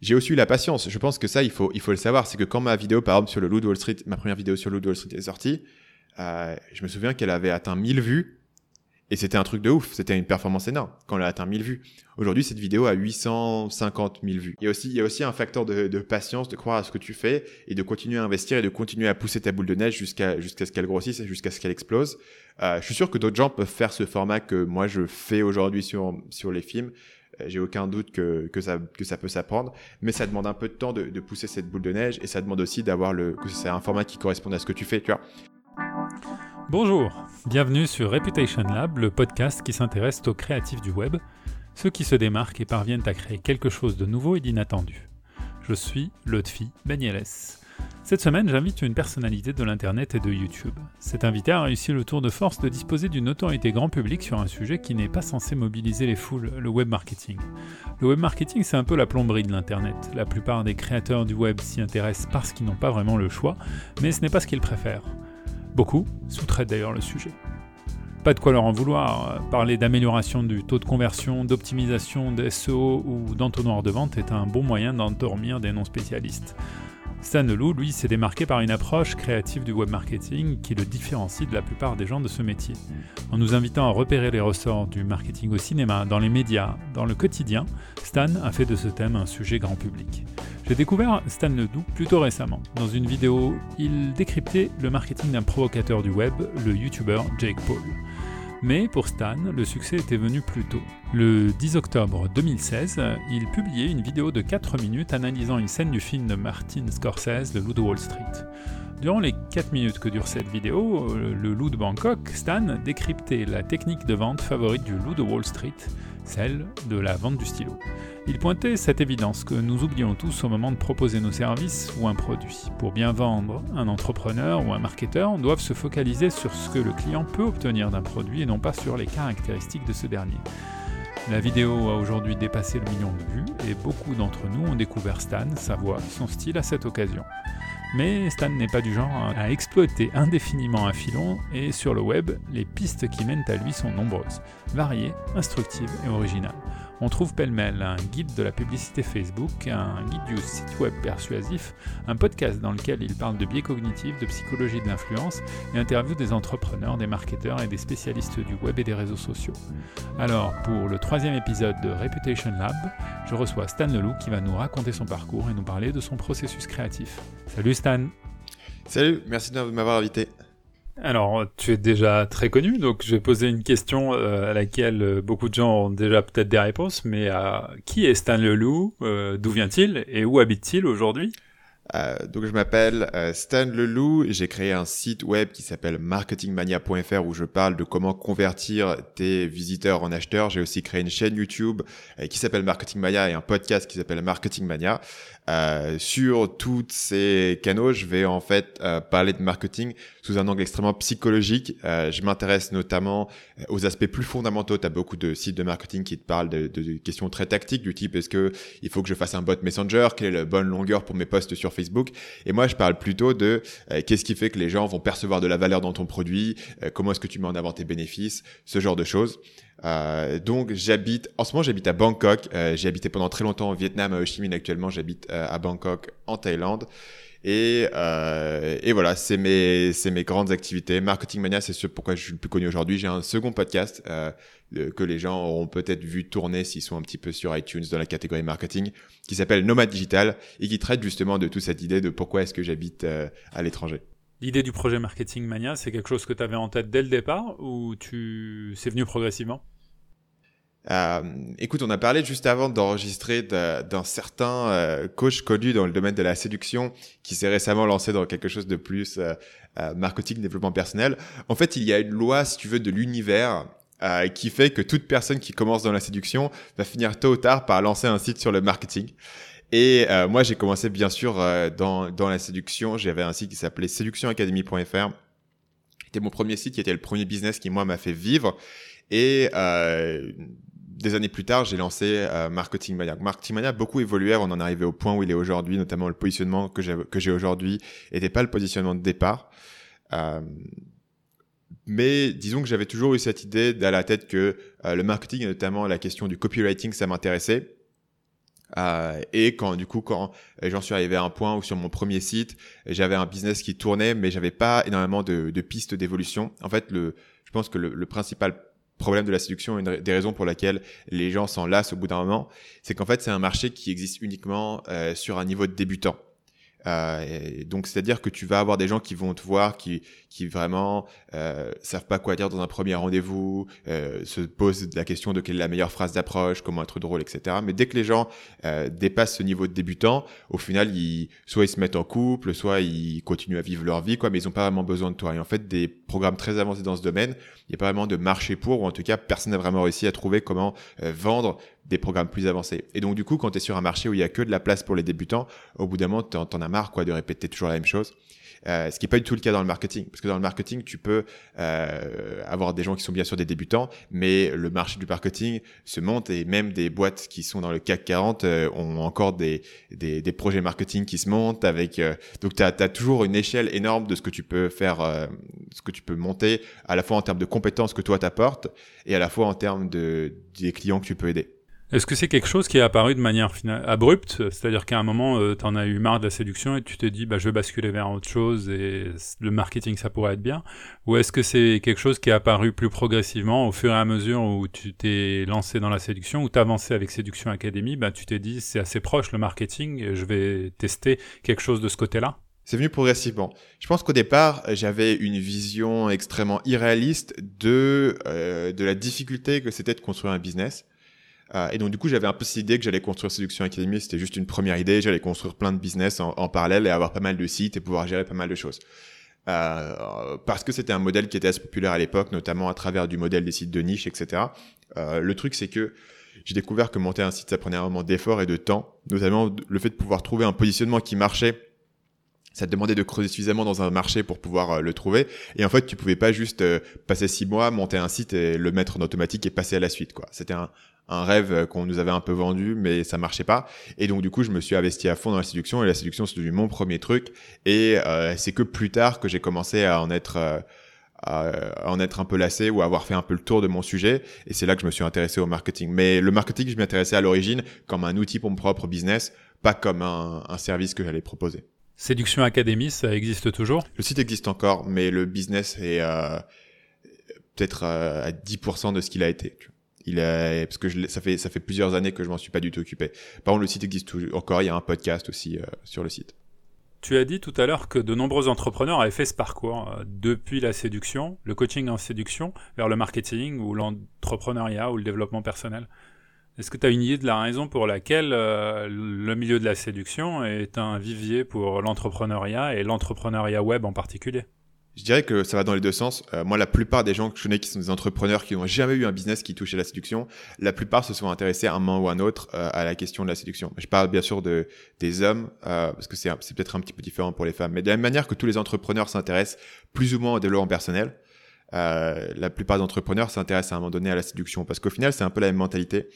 j'ai aussi eu la patience. Je pense que ça, il faut, il faut le savoir. C'est que quand ma vidéo, par exemple, sur le Loot Wall Street, ma première vidéo sur le Loot Wall Street est sortie, euh, je me souviens qu'elle avait atteint 1000 vues. Et c'était un truc de ouf. C'était une performance énorme quand elle a atteint 1000 vues. Aujourd'hui, cette vidéo a 850 000 vues. Il y a aussi, il y a aussi un facteur de, de, patience, de croire à ce que tu fais et de continuer à investir et de continuer à pousser ta boule de neige jusqu'à, jusqu'à ce qu'elle grossisse et jusqu'à ce qu'elle explose. Euh, je suis sûr que d'autres gens peuvent faire ce format que moi je fais aujourd'hui sur, sur les films. Euh, j'ai aucun doute que, que, ça, que ça peut s'apprendre, mais ça demande un peu de temps de, pousser cette boule de neige et ça demande aussi d'avoir le, c'est un format qui corresponde à ce que tu fais, tu vois. Bonjour, bienvenue sur Reputation Lab, le podcast qui s'intéresse aux créatifs du web, ceux qui se démarquent et parviennent à créer quelque chose de nouveau et d'inattendu. Je suis Lotfi Benieles. Cette semaine, j'invite une personnalité de l'Internet et de YouTube. Cet invité a réussi le tour de force de disposer d'une autorité grand public sur un sujet qui n'est pas censé mobiliser les foules, le web marketing. Le web marketing, c'est un peu la plomberie de l'Internet. La plupart des créateurs du web s'y intéressent parce qu'ils n'ont pas vraiment le choix, mais ce n'est pas ce qu'ils préfèrent. Beaucoup sous-traitent d'ailleurs le sujet. Pas de quoi leur en vouloir. Parler d'amélioration du taux de conversion, d'optimisation des SEO ou d'entonnoir de vente est un bon moyen d'endormir des non-spécialistes. Stan Leloup, lui, s'est démarqué par une approche créative du web marketing qui le différencie de la plupart des gens de ce métier. En nous invitant à repérer les ressorts du marketing au cinéma, dans les médias, dans le quotidien, Stan a fait de ce thème un sujet grand public. J'ai découvert Stan Ledoux plutôt récemment. Dans une vidéo, il décryptait le marketing d'un provocateur du web, le youtubeur Jake Paul. Mais pour Stan, le succès était venu plus tôt. Le 10 octobre 2016, il publiait une vidéo de 4 minutes analysant une scène du film de Martin Scorsese, Le Loup de Wall Street. Durant les 4 minutes que dure cette vidéo, le loup de Bangkok, Stan décryptait la technique de vente favorite du loup de Wall Street, celle de la vente du stylo. Il pointait cette évidence que nous oublions tous au moment de proposer nos services ou un produit. Pour bien vendre, un entrepreneur ou un marketeur doivent se focaliser sur ce que le client peut obtenir d'un produit et non pas sur les caractéristiques de ce dernier. La vidéo a aujourd'hui dépassé le million de vues et beaucoup d'entre nous ont découvert Stan, sa voix, son style à cette occasion. Mais Stan n'est pas du genre à exploiter indéfiniment un filon et sur le web, les pistes qui mènent à lui sont nombreuses, variées, instructives et originales. On trouve pêle-mêle un guide de la publicité Facebook, un guide du site web persuasif, un podcast dans lequel il parle de biais cognitifs, de psychologie de l'influence et interview des entrepreneurs, des marketeurs et des spécialistes du web et des réseaux sociaux. Alors, pour le troisième épisode de Reputation Lab, je reçois Stan Leloup qui va nous raconter son parcours et nous parler de son processus créatif. Salut Stan Salut, merci de m'avoir invité. Alors, tu es déjà très connu, donc je vais poser une question euh, à laquelle euh, beaucoup de gens ont déjà peut-être des réponses, mais euh, qui est Stan Leloup D'où vient-il et où habite-t-il aujourd'hui? Donc je m'appelle Stan Leloup, j'ai créé un site web qui s'appelle marketingmania.fr où je parle de comment convertir tes visiteurs en acheteurs. J'ai aussi créé une chaîne YouTube qui s'appelle Marketing Mania et un podcast qui s'appelle Marketing Mania. Euh, sur tous ces canaux, je vais en fait parler de marketing sous un angle extrêmement psychologique. je m'intéresse notamment aux aspects plus fondamentaux. Tu as beaucoup de sites de marketing qui te parlent de, de, de questions très tactiques du type est-ce que il faut que je fasse un bot Messenger, quelle est la bonne longueur pour mes posts sur Facebook? Et moi, je parle plutôt de euh, qu'est-ce qui fait que les gens vont percevoir de la valeur dans ton produit, euh, comment est-ce que tu mets en avant tes bénéfices, ce genre de choses. Euh, donc j'habite, en ce moment j'habite à Bangkok, j'ai habité pendant très longtemps au Vietnam, à Ho Chi Minh, actuellement j'habite à Bangkok, en Thaïlande. Et, euh, et voilà, c'est mes, c'est mes grandes activités. Marketing Mania, c'est ce pourquoi je suis le plus connu aujourd'hui. J'ai un second podcast euh, que les gens auront peut-être vu tourner s'ils sont un petit peu sur iTunes dans la catégorie marketing, qui s'appelle Nomad Digital et qui traite justement de toute cette idée de pourquoi est-ce que j'habite euh, à l'étranger. L'idée du projet Marketing Mania, c'est quelque chose que tu avais en tête dès le départ ou tu c'est venu progressivement? Euh, écoute, on a parlé juste avant d'enregistrer d'un certain euh, coach connu dans le domaine de la séduction qui s'est récemment lancé dans quelque chose de plus euh, euh, marketing, développement personnel. En fait, il y a une loi, si tu veux, de l'univers qui fait que toute personne qui commence dans la séduction va finir tôt ou tard par lancer un site sur le marketing. Et moi, j'ai commencé bien sûr dans, dans la séduction. J'avais un site qui s'appelait séductionacademy.fr. C'était mon premier site qui était le premier business qui moi m'a fait vivre. Et euh, des années plus tard, j'ai lancé euh, Marketing Mania. Marketing Mania a beaucoup évolué, on en est au point où il est aujourd'hui, notamment le positionnement que j'ai, aujourd'hui n'était pas le positionnement de départ. Euh, mais disons que j'avais toujours eu cette idée dans la tête que euh, le marketing, et notamment la question du copywriting, ça m'intéressait. Euh, et quand du coup quand j'en suis arrivé à un point où sur mon premier site j'avais un business qui tournait mais j'avais pas énormément de, de pistes d'évolution en fait le je pense que le, le principal problème de la séduction, une des raisons pour laquelle les gens s'en lassent au bout d'un moment, c'est qu'en fait c'est un marché qui existe uniquement euh, sur un niveau de débutant. Euh, donc c'est-à-dire que tu vas avoir des gens qui vont te voir, qui qui vraiment euh, savent pas quoi dire dans un premier rendez-vous, euh, se posent la question de quelle est la meilleure phrase d'approche, comment être drôle, etc. Mais dès que les gens euh, dépassent ce niveau de débutant, au final, ils soit ils se mettent en couple, soit ils continuent à vivre leur vie, quoi. Mais ils ont pas vraiment besoin de toi. Et en fait, des programmes très avancés dans ce domaine, il n'y a pas vraiment de marché pour, ou en tout cas, personne n'a vraiment réussi à trouver comment euh, vendre des programmes plus avancés. Et donc, du coup, quand tu es sur un marché où il y a que de la place pour les débutants, au bout d'un moment, t'en, en as marre, quoi, de répéter toujours la même chose. Euh, ce qui n'est pas du tout le cas dans le marketing. Parce que dans le marketing, tu peux euh, avoir des gens qui sont bien sûr des débutants, mais le marché du marketing se monte et même des boîtes qui sont dans le CAC 40 euh, ont encore des, des, des, projets marketing qui se montent avec... Euh, donc, tu as, toujours une échelle énorme de ce que tu peux faire, euh, ce que tu peux monter, à la fois en termes de compétences que toi t'apportes et à la fois en termes de, des clients que tu peux aider. Est-ce que c'est quelque chose qui est apparu de manière abrupte? C'est-à-dire qu'à un moment, euh, tu en as eu marre de la séduction et tu t'es dit, bah, je vais basculer vers autre chose et le marketing, ça pourrait être bien Ou est-ce que c'est quelque chose qui est apparu plus progressivement au fur et à mesure où tu t'es lancé dans la séduction, ou avancé avec Séduction Academy, bah, tu t'es dit, c'est assez proche le marketing, et je vais tester quelque chose de ce côté-là c'est venu progressivement. Je pense qu'au départ, j'avais une vision extrêmement irréaliste de euh, de la difficulté que c'était de construire un business. Euh, et donc, du coup, j'avais un peu cette idée que j'allais construire Séduction Academy. C'était juste une première idée. J'allais construire plein de business en, parallèle et avoir pas mal de sites et pouvoir gérer pas mal de choses. Euh, parce que c'était un modèle qui était assez populaire à l'époque, notamment à travers du modèle des sites de niche, etc. Euh, le truc, c'est que j'ai découvert que monter un site, ça prenait un moment d'effort et de temps, notamment le fait de pouvoir trouver un positionnement qui marchait ça te demandait de creuser suffisamment dans un marché pour pouvoir euh, le trouver. Et en fait, tu pouvais pas juste euh, passer six mois, monter un site et le mettre en automatique et passer à la suite. quoi. C'était un, un rêve qu'on nous avait un peu vendu, mais ça marchait pas. Et donc du coup, je me suis investi à fond dans la séduction et la séduction c'est devenu mon premier truc. Et euh, c'est que plus tard que j'ai commencé à en être euh, à en être un peu lassé ou à avoir fait un peu le tour de mon sujet. Et c'est là que je me suis intéressé au marketing. Mais le marketing, je m'y intéressais à l'origine comme un outil pour mon propre business, pas comme un service que j'allais proposer. Séduction Academy, ça existe toujours? Le site existe encore, mais le business est euh, peut-être euh, à 10% de ce qu'il a été. Tu vois. Il est, parce que je, ça fait ça fait plusieurs années que je m'en suis pas du tout occupé. Par contre, le site existe toujours encore. Il y a un podcast aussi euh, sur le site. Tu as dit tout à l'heure que de nombreux entrepreneurs avaient fait ce parcours euh, depuis la séduction, le coaching en séduction, vers le marketing ou l'entrepreneuriat ou le développement personnel. Est-ce que tu as une idée de la raison pour laquelle euh, le milieu de la séduction est un vivier pour l'entrepreneuriat et l'entrepreneuriat web en particulier? Je dirais que ça va dans les deux sens. Euh, moi, la plupart des gens que je connais qui sont des entrepreneurs qui n'ont jamais eu un business qui touchait la séduction, la plupart se sont intéressés à un moment ou à un autre euh, à la question de la séduction. Je parle bien sûr de des hommes euh, parce que c'est c'est peut-être un petit peu différent pour les femmes, mais de la même manière que tous les entrepreneurs s'intéressent plus ou moins au développement personnel, euh, la plupart des entrepreneurs s'intéressent à un moment donné à la séduction parce qu'au final, c'est un peu la même mentalité.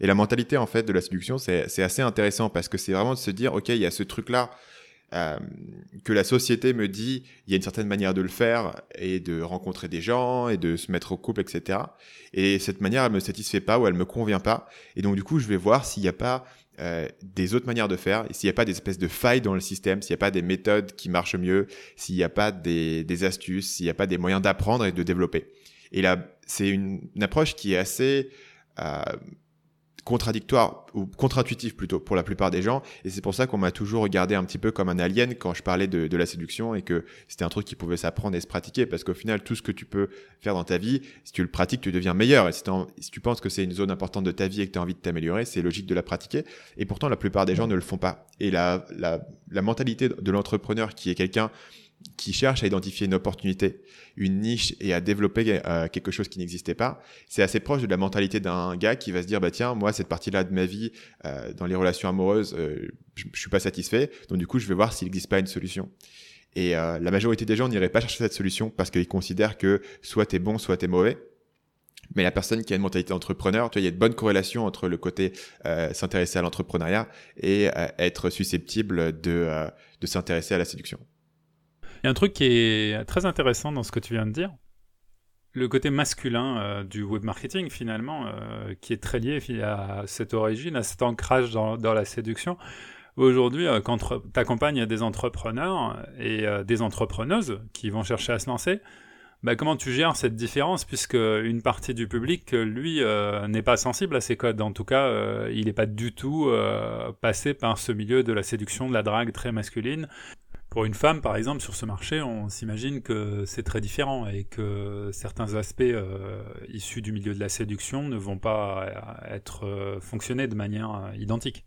Et la mentalité en fait de la séduction, c'est assez intéressant parce que c'est vraiment de se dire, ok, il y a ce truc là euh, que la société me dit il y a une certaine manière de le faire et de rencontrer des gens et de se mettre au couple, etc. Et cette manière, elle me satisfait pas ou elle me convient pas. Et donc du coup, je vais voir s'il n'y a pas euh, des autres manières de faire, s'il n'y a pas des espèces de failles dans le système, s'il n'y a pas des méthodes qui marchent mieux, s'il n'y a pas des, des astuces, s'il n'y a pas des moyens d'apprendre et de développer. Et là, c'est une, une, approche qui est assez euh, contradictoire ou contre-intuitif plutôt pour la plupart des gens. Et c'est pour ça qu'on m'a toujours regardé un petit peu comme un alien quand je parlais de, de la séduction et que c'était un truc qui pouvait s'apprendre et se pratiquer. Parce qu'au final tout ce que tu peux faire dans ta vie si tu le pratiques tu deviens meilleur. Et si, si tu penses que c'est une zone importante de ta vie et que tu as envie de t'améliorer c'est logique de la pratiquer. Et pourtant la plupart des gens ne le font pas. Et la, la, la mentalité de l'entrepreneur qui est quelqu'un qui cherche à identifier une opportunité, une niche et à développer euh, quelque chose qui n'existait pas, c'est assez proche de la mentalité d'un gars qui va se dire bah tiens moi cette partie-là de ma vie euh, dans les relations amoureuses euh, je, suis pas satisfait donc du coup je vais voir s'il n'existe pas une solution. Et euh, la majorité des gens n'irait pas chercher cette solution parce qu'ils considèrent que soit t'es bon soit t'es mauvais. Mais la personne qui a une mentalité d'entrepreneur, tu vois, il y a de bonnes corrélations entre le côté euh, s'intéresser à l'entrepreneuriat et être susceptible de, de s'intéresser à la séduction. Il y a un truc qui est très intéressant dans ce que tu viens de dire. le côté masculin euh, du web marketing finalement, euh, qui est très lié à cette origine, à cet ancrage dans, la séduction. Aujourd'hui, euh, quand tu accompagnes des entrepreneurs et des entrepreneuses qui vont chercher à se lancer, bah, comment tu gères cette différence puisque une partie du public, lui, n'est pas sensible à ces codes. En tout cas, il n'est pas du tout passé par ce milieu de la séduction, de la drague très masculine. Pour une femme, par exemple, sur ce marché, on s'imagine que c'est très différent et que certains aspects euh, issus du milieu de la séduction ne vont pas être euh, fonctionnés de manière euh, identique.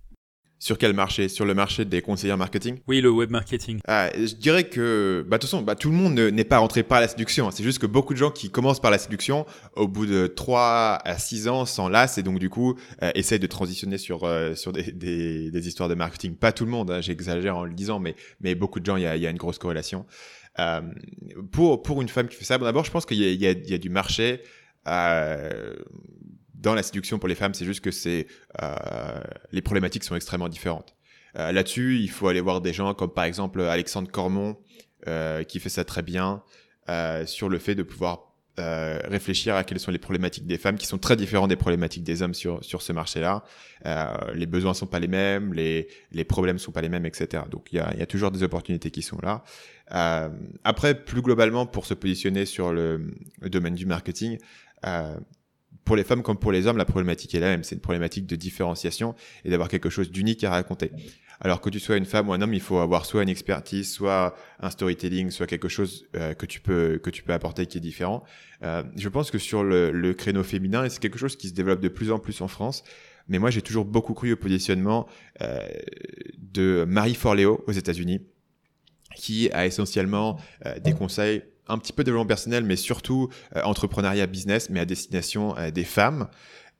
Sur quel marché? Sur le marché des conseillers marketing? Oui, le web marketing. Ah, je dirais que, bah, de toute façon, bah, tout le monde n'est pas rentré par la séduction. Hein. C'est juste que beaucoup de gens qui commencent par la séduction, au bout de 3 à 6 ans, s'enlacent et donc du coup, euh, essayent de transitionner sur, euh, sur des, des, des, histoires de marketing. Pas tout le monde, hein, j'exagère en le disant, mais, mais beaucoup de gens, il y a, y a, une grosse corrélation. Euh, pour, pour une femme qui fait ça, bon, d'abord, je pense qu'il y, y, y a, du marché. Euh, dans la séduction pour les femmes, c'est juste que c'est euh, les problématiques sont extrêmement différentes. Euh, Là-dessus, il faut aller voir des gens comme par exemple Alexandre Cormon euh, qui fait ça très bien sur le fait de pouvoir euh, réfléchir à quelles sont les problématiques des femmes qui sont très différentes des problématiques des hommes sur sur ce marché-là. Euh, les besoins sont pas les mêmes, les les problèmes sont pas les mêmes, etc. Donc il y a y a toujours des opportunités qui sont là. Euh, après, plus globalement, pour se positionner sur le, le domaine du marketing, pour les femmes comme pour les hommes, la problématique est la même. C'est une problématique de différenciation et d'avoir quelque chose d'unique à raconter. Alors que tu sois une femme ou un homme, il faut avoir soit une expertise, soit un storytelling, soit quelque chose euh, que tu peux que tu peux apporter qui est différent. Euh, je pense que sur le, le créneau féminin, c'est quelque chose qui se développe de plus en plus en France. Mais moi, j'ai toujours beaucoup cru au positionnement euh, de Marie Forleo aux États-Unis, qui a essentiellement euh, des conseils un petit peu développement personnel, mais surtout euh, entrepreneuriat business, mais à destination euh, des femmes.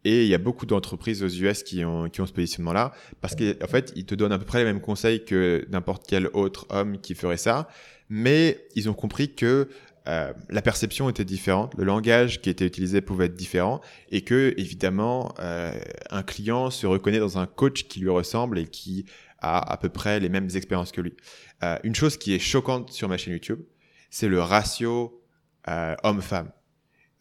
Et il y a beaucoup d'entreprises aux US qui ont, qui ont ce positionnement-là, parce qu'en fait, ils te donnent à peu près les mêmes conseils que n'importe quel autre homme qui ferait ça, mais ils ont compris que euh, la perception était différente, le langage qui était utilisé pouvait être différent, et que évidemment, euh, un client se reconnaît dans un coach qui lui ressemble et qui a à peu près les mêmes expériences que lui. Euh, une chose qui est choquante sur ma chaîne YouTube, c'est le ratio euh, homme-femme.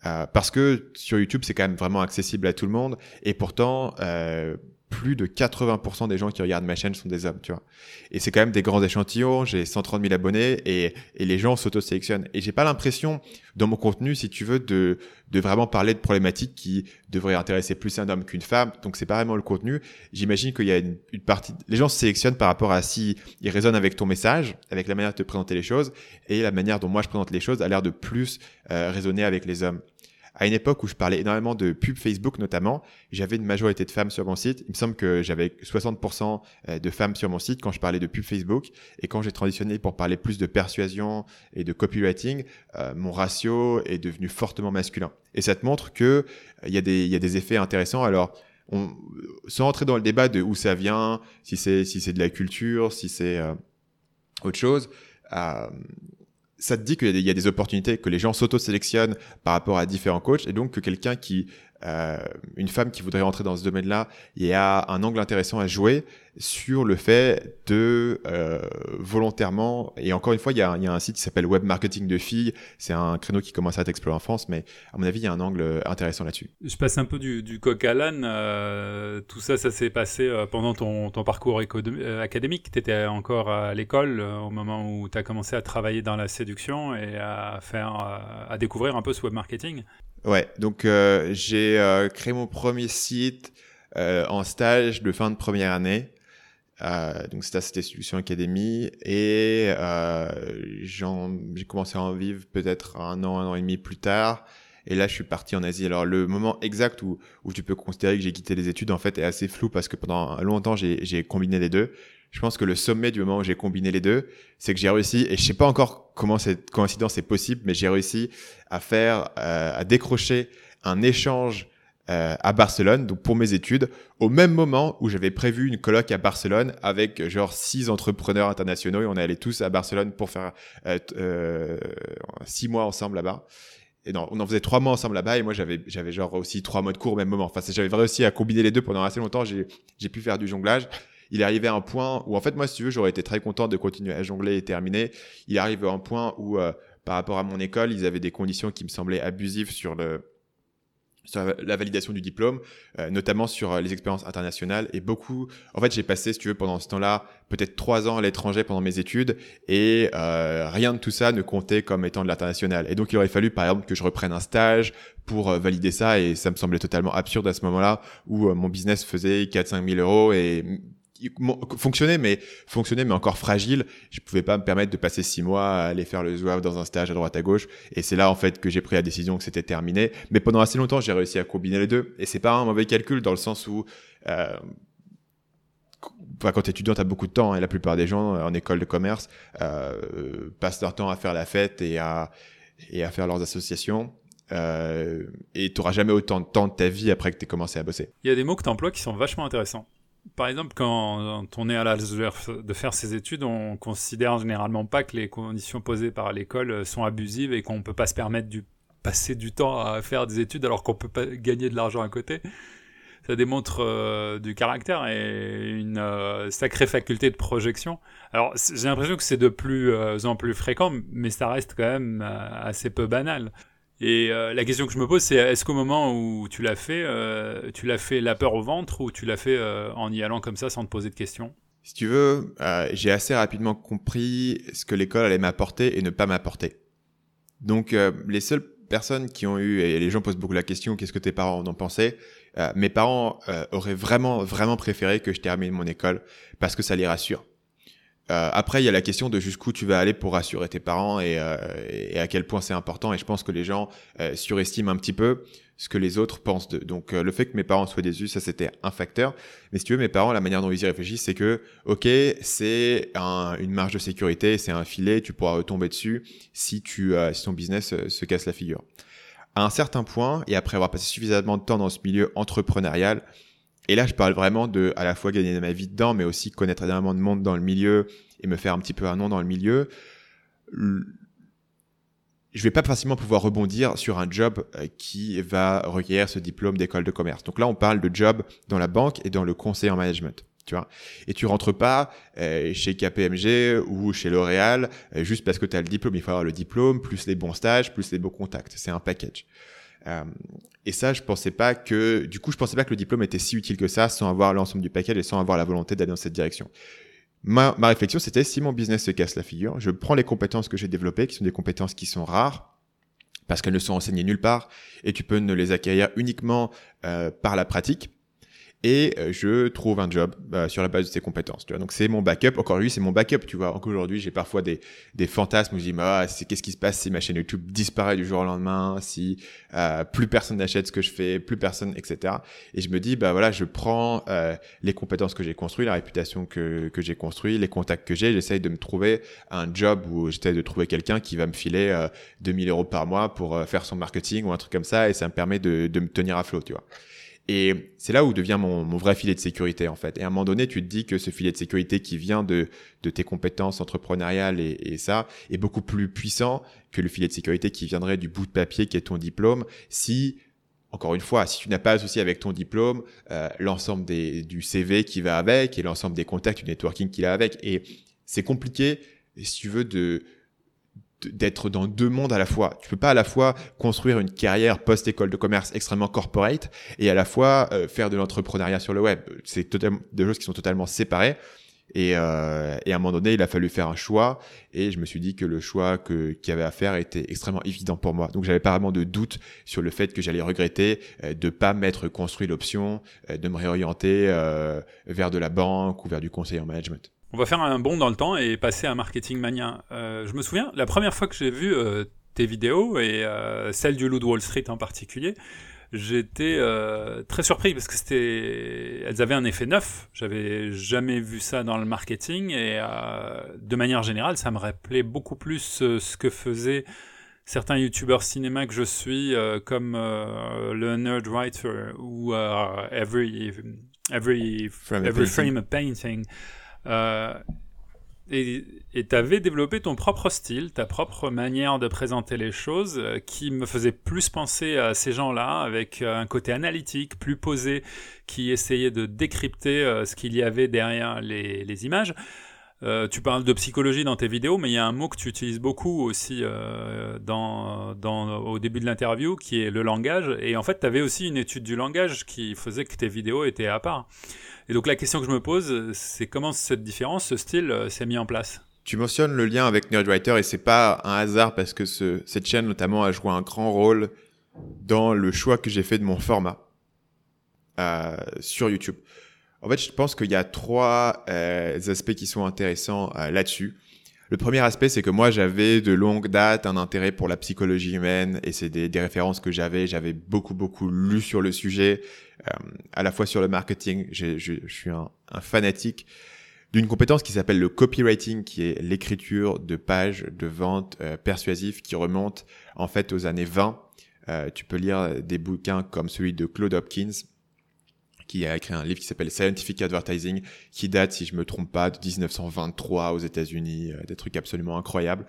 Euh, parce que sur YouTube, c'est quand même vraiment accessible à tout le monde. Et pourtant, euh, plus de 80% des gens qui regardent ma chaîne sont des hommes, tu vois. Et c'est quand même des grands échantillons, j'ai 130 000 abonnés et, les gens s'auto-sélectionnent. Et j'ai pas l'impression, dans mon contenu, si tu veux, de, vraiment parler de problématiques qui devraient intéresser plus un homme qu'une femme. Donc c'est pas vraiment le contenu. J'imagine qu'il y a une, une, partie, les gens se sélectionnent par rapport à si ils résonnent avec ton message, avec la manière de te présenter les choses et la manière dont moi je présente les choses a l'air de plus euh, résonner avec les hommes à une époque où je parlais énormément de pub Facebook notamment, j'avais une majorité de femmes sur mon site. Il me semble que j'avais 60% euh, de femmes sur mon site quand je parlais de pub Facebook. Et quand j'ai transitionné pour parler plus de persuasion et de copywriting, euh, mon ratio est devenu fortement masculin. Et ça te montre que euh, il y, a des, effets intéressants. Alors, on, sans entrer dans le débat de où ça vient, si c'est si de la culture, si c'est autre chose, ça te dit qu'il y a des opportunités, que les gens s'auto-sélectionnent par rapport à différents coachs, et donc que quelqu'un qui, euh, une femme qui voudrait rentrer dans ce domaine-là, il y a un angle intéressant à jouer sur le fait de euh, volontairement, et encore une fois, il y a, un site qui s'appelle Web Marketing de filles, c'est un créneau qui commence à être exploré en France, mais à mon avis, il y a un angle intéressant là-dessus. Je passe un peu du, coq à l'âne, euh, tout ça, ça s'est passé pendant ton, parcours académique, tu étais encore à l'école au moment où tu as commencé à travailler dans la séduction et à faire, à découvrir un peu ce web marketing. Ouais, donc j'ai créé mon premier site en stage de fin de première année. Euh, donc c'était cette Solution Academy et euh, j'ai commencé à en vivre peut-être un an, un an et demi plus tard. Et là, je suis parti en Asie. Alors, le moment exact où, où tu peux considérer que j'ai quitté les études, en fait, est assez flou parce que pendant longtemps, j'ai combiné les deux. Je pense que le sommet du moment où j'ai combiné les deux, c'est que j'ai réussi, et je sais pas encore comment cette coïncidence est possible, mais j'ai réussi à faire, euh, à décrocher un échange euh, à Barcelone, donc pour mes études, au même moment où j'avais prévu une colloque à Barcelone avec genre six entrepreneurs internationaux et on est allés tous à Barcelone pour faire euh, euh, six mois ensemble là-bas. Et non, on en faisait trois mois ensemble là-bas et moi j'avais j'avais genre aussi trois mois de cours au même moment. Enfin, j'avais réussi à combiner les deux pendant assez longtemps. J'ai j'ai pu faire du jonglage. Il est arrivé à un point où en fait moi si tu veux j'aurais été très content de continuer à jongler et terminer. Il est arrivé à un point où euh, par rapport à mon école, ils avaient des conditions qui me semblaient abusives sur le sur la validation du diplôme, euh, notamment sur euh, les expériences internationales. Et beaucoup, en fait, j'ai passé, si tu veux, pendant ce temps-là, peut-être trois ans à l'étranger pendant mes études, et euh, rien de tout ça ne comptait comme étant de l'international. Et donc, il aurait fallu, par exemple, que je reprenne un stage pour euh, valider ça, et ça me semblait totalement absurde à ce moment-là, où mon business faisait 4-5 000 euros, et fonctionnait, mais fonctionnait, mais encore fragile. Je pouvais pas me permettre de passer six mois à aller faire le zouave dans un stage à droite à gauche. Et c'est là, en fait, que j'ai pris la décision que c'était terminé. Mais pendant assez longtemps, j'ai réussi à combiner les deux. Et c'est pas un mauvais calcul dans le sens où, euh, quand tu es étudiant, tu as beaucoup de temps et la plupart des gens en école de commerce euh, passent leur temps à faire la fête et à, faire leurs associations. Euh, et tu n'auras jamais autant de temps de ta vie après que tu aies commencé à bosser. Il y a des mots que tu emploies qui sont vachement intéressants par exemple, quand on est à l'âge de faire ses études, on considère généralement pas que les conditions posées par l'école sont abusives et qu'on ne peut pas se permettre de passer du temps à faire des études alors qu'on peut pas gagner de l'argent à côté. Ça démontre euh, du caractère et une euh, sacrée faculté de projection. Alors, j'ai l'impression que c'est de plus euh, en plus fréquent, mais ça reste quand même assez peu banal. Et euh, la question que je me pose, c'est est-ce qu'au moment où tu l'as fait, euh, tu l'as fait la peur au ventre ou tu l'as fait euh, en y allant comme ça sans te poser de questions? Si tu veux, j'ai assez rapidement compris ce que l'école allait m'apporter et ne pas m'apporter. Donc les seules personnes qui ont eu, et les gens posent beaucoup la question, qu'est-ce que tes parents en ont pensé? Mes parents auraient vraiment, vraiment préféré que je termine mon école parce que ça les rassure. Euh, après, il y a la question de jusqu'où tu vas aller pour rassurer tes parents et, euh, et à quel point c'est important. Et je pense que les gens euh, surestiment un petit peu ce que les autres pensent d'eux. Donc le fait que mes parents soient déçus, ça c'était un facteur. Mais si tu veux, mes parents, la manière dont ils y réfléchissent, c'est que, ok, c'est un, une marge de sécurité, c'est un filet, tu pourras retomber dessus si, tu, si ton business se casse la figure. À un certain point, et après avoir passé suffisamment de temps dans ce milieu entrepreneurial, et là, je parle vraiment de à la fois gagner ma vie dedans, mais aussi connaître énormément de monde dans le milieu et me faire un petit peu un nom dans le milieu. Je vais pas facilement pouvoir rebondir sur un job euh, qui va requérir ce diplôme d'école de commerce. Donc là, on parle de job dans la banque et dans le conseil en management. Tu vois et tu rentres pas euh, chez KPMG ou chez L'Oréal euh, juste parce que tu as le diplôme. Il faut avoir le diplôme, plus les bons stages, plus les beaux contacts. C'est un package. Euh, et ça, je pensais pas que, du coup, je pensais pas que le diplôme était si utile que ça sans avoir l'ensemble du paquet et sans avoir la volonté d'aller dans cette direction. Ma, ma réflexion, c'était si mon business se casse la figure, je prends les compétences que j'ai développées, qui sont des compétences qui sont rares, parce qu'elles ne sont enseignées nulle part, et tu peux ne les acquérir uniquement euh, par la pratique et euh, je trouve un job euh, sur la base de ses compétences. Tu vois. Donc c'est mon backup. Encore lui, c'est mon backup. Tu vois. Encore aujourd'hui, j'ai parfois des, des fantasmes où je dis ah, c'est qu'est-ce qui se passe si ma chaîne YouTube disparaît du jour au lendemain, si euh, plus personne n'achète ce que je fais, plus personne, etc. Et je me dis bah voilà, je prends euh, les compétences que j'ai construites, la réputation que que j'ai construite, les contacts que j'ai, j'essaye de me trouver un job où j'essaie de trouver quelqu'un qui va me filer 2000 euros par mois pour faire son marketing ou un truc comme ça, et ça me permet de, de me tenir à flot, tu vois. Et c'est là où devient mon, mon, vrai filet de sécurité en fait. Et à un moment donné, tu te dis que ce filet de sécurité qui vient de, de tes compétences entrepreneuriales et, et, ça est beaucoup plus puissant que le filet de sécurité qui viendrait du bout de papier qui est ton diplôme. Si encore une fois, si tu n'as pas associé avec ton diplôme euh, l'ensemble des, du CV qui va avec et l'ensemble des contacts, du networking qu'il a avec, et c'est compliqué si tu veux de d'être dans deux mondes à la fois. Tu peux pas à la fois construire une carrière post-école de commerce extrêmement corporate et à la fois euh, faire de l'entrepreneuriat sur le web. C'est deux choses qui sont totalement séparées. Et, euh, et, à un moment donné, il a fallu faire un choix. Et je me suis dit que le choix que qu'il y avait à faire était extrêmement évident pour moi. Donc j'avais pas vraiment de doute sur le fait que j'allais regretter euh, de pas m'être construit l'option de me réorienter vers de la banque ou vers du conseil en management. On va faire un bond dans le temps et passer à Marketing Mania. Euh, je me souviens, la première fois que j'ai vu euh, tes vidéos, et euh, celle du Loup de Wall Street en particulier, j'étais euh, très surpris parce que c'était, elles avaient un effet neuf. J'avais jamais vu ça dans le marketing et euh, de manière générale, ça me rappelait beaucoup plus euh, ce que faisaient certains youtubeurs cinéma que je suis, comme le Nerd Writer ou Every Every Frame, every frame a Painting. Euh, et tu avais développé ton propre style, ta propre manière de présenter les choses, euh, qui me faisait plus penser à ces gens-là, avec euh, un côté analytique, plus posé, qui essayait de décrypter ce qu'il y avait derrière les, images. Tu parles de psychologie dans tes vidéos, mais il y a un mot que tu utilises beaucoup aussi au début de l'interview, qui est le langage. Et en fait, tu avais aussi une étude du langage qui faisait que tes vidéos étaient à part. Et donc la question que je me pose, c'est comment cette différence, ce style euh, s'est mis en place? Tu mentionnes le lien avec Nerdwriter et c'est pas un hasard parce que ce, cette chaîne notamment a joué un grand rôle dans le choix que j'ai fait de mon format euh, sur YouTube. En fait, je pense qu'il y a trois euh, aspects qui sont intéressants là-dessus. Le premier aspect, c'est que moi, j'avais de longue date un intérêt pour la psychologie humaine et c'est des, références que j'avais. J'avais beaucoup, beaucoup lu sur le sujet, euh, à la fois sur le marketing. Je, suis un, un fanatique d'une compétence qui s'appelle le copywriting, qui est l'écriture de pages de vente euh, persuasives qui remonte en fait aux années 20. Euh, tu peux lire des bouquins comme celui de Claude Hopkins, qui a écrit un livre qui s'appelle Scientific Advertising, qui date, si je me trompe pas, de 1923 aux États-Unis, euh, des trucs absolument incroyables,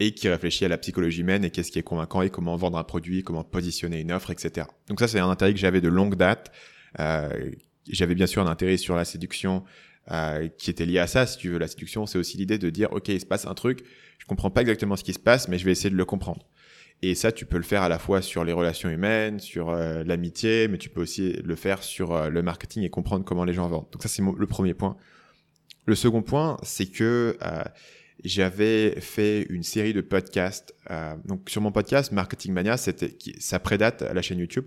et qui réfléchit à la psychologie humaine et qu'est-ce qui est convaincant et comment vendre un produit, comment positionner une offre, etc. Donc ça, c'est un intérêt que j'avais de longue date. Euh, j'avais bien sûr un intérêt sur la séduction, euh, qui était lié à ça, si tu veux. La séduction, c'est aussi l'idée de dire, OK, il se passe un truc, je comprends pas exactement ce qui se passe, mais je vais essayer de le comprendre. Et ça, tu peux le faire à la fois sur les relations humaines, sur euh, l'amitié, mais tu peux aussi le faire sur euh, le marketing et comprendre comment les gens vendent. Donc ça, c'est le premier point. Le second point, c'est que euh, j'avais fait une série de podcasts. donc sur mon podcast Marketing Mania, ça prédate la chaîne YouTube.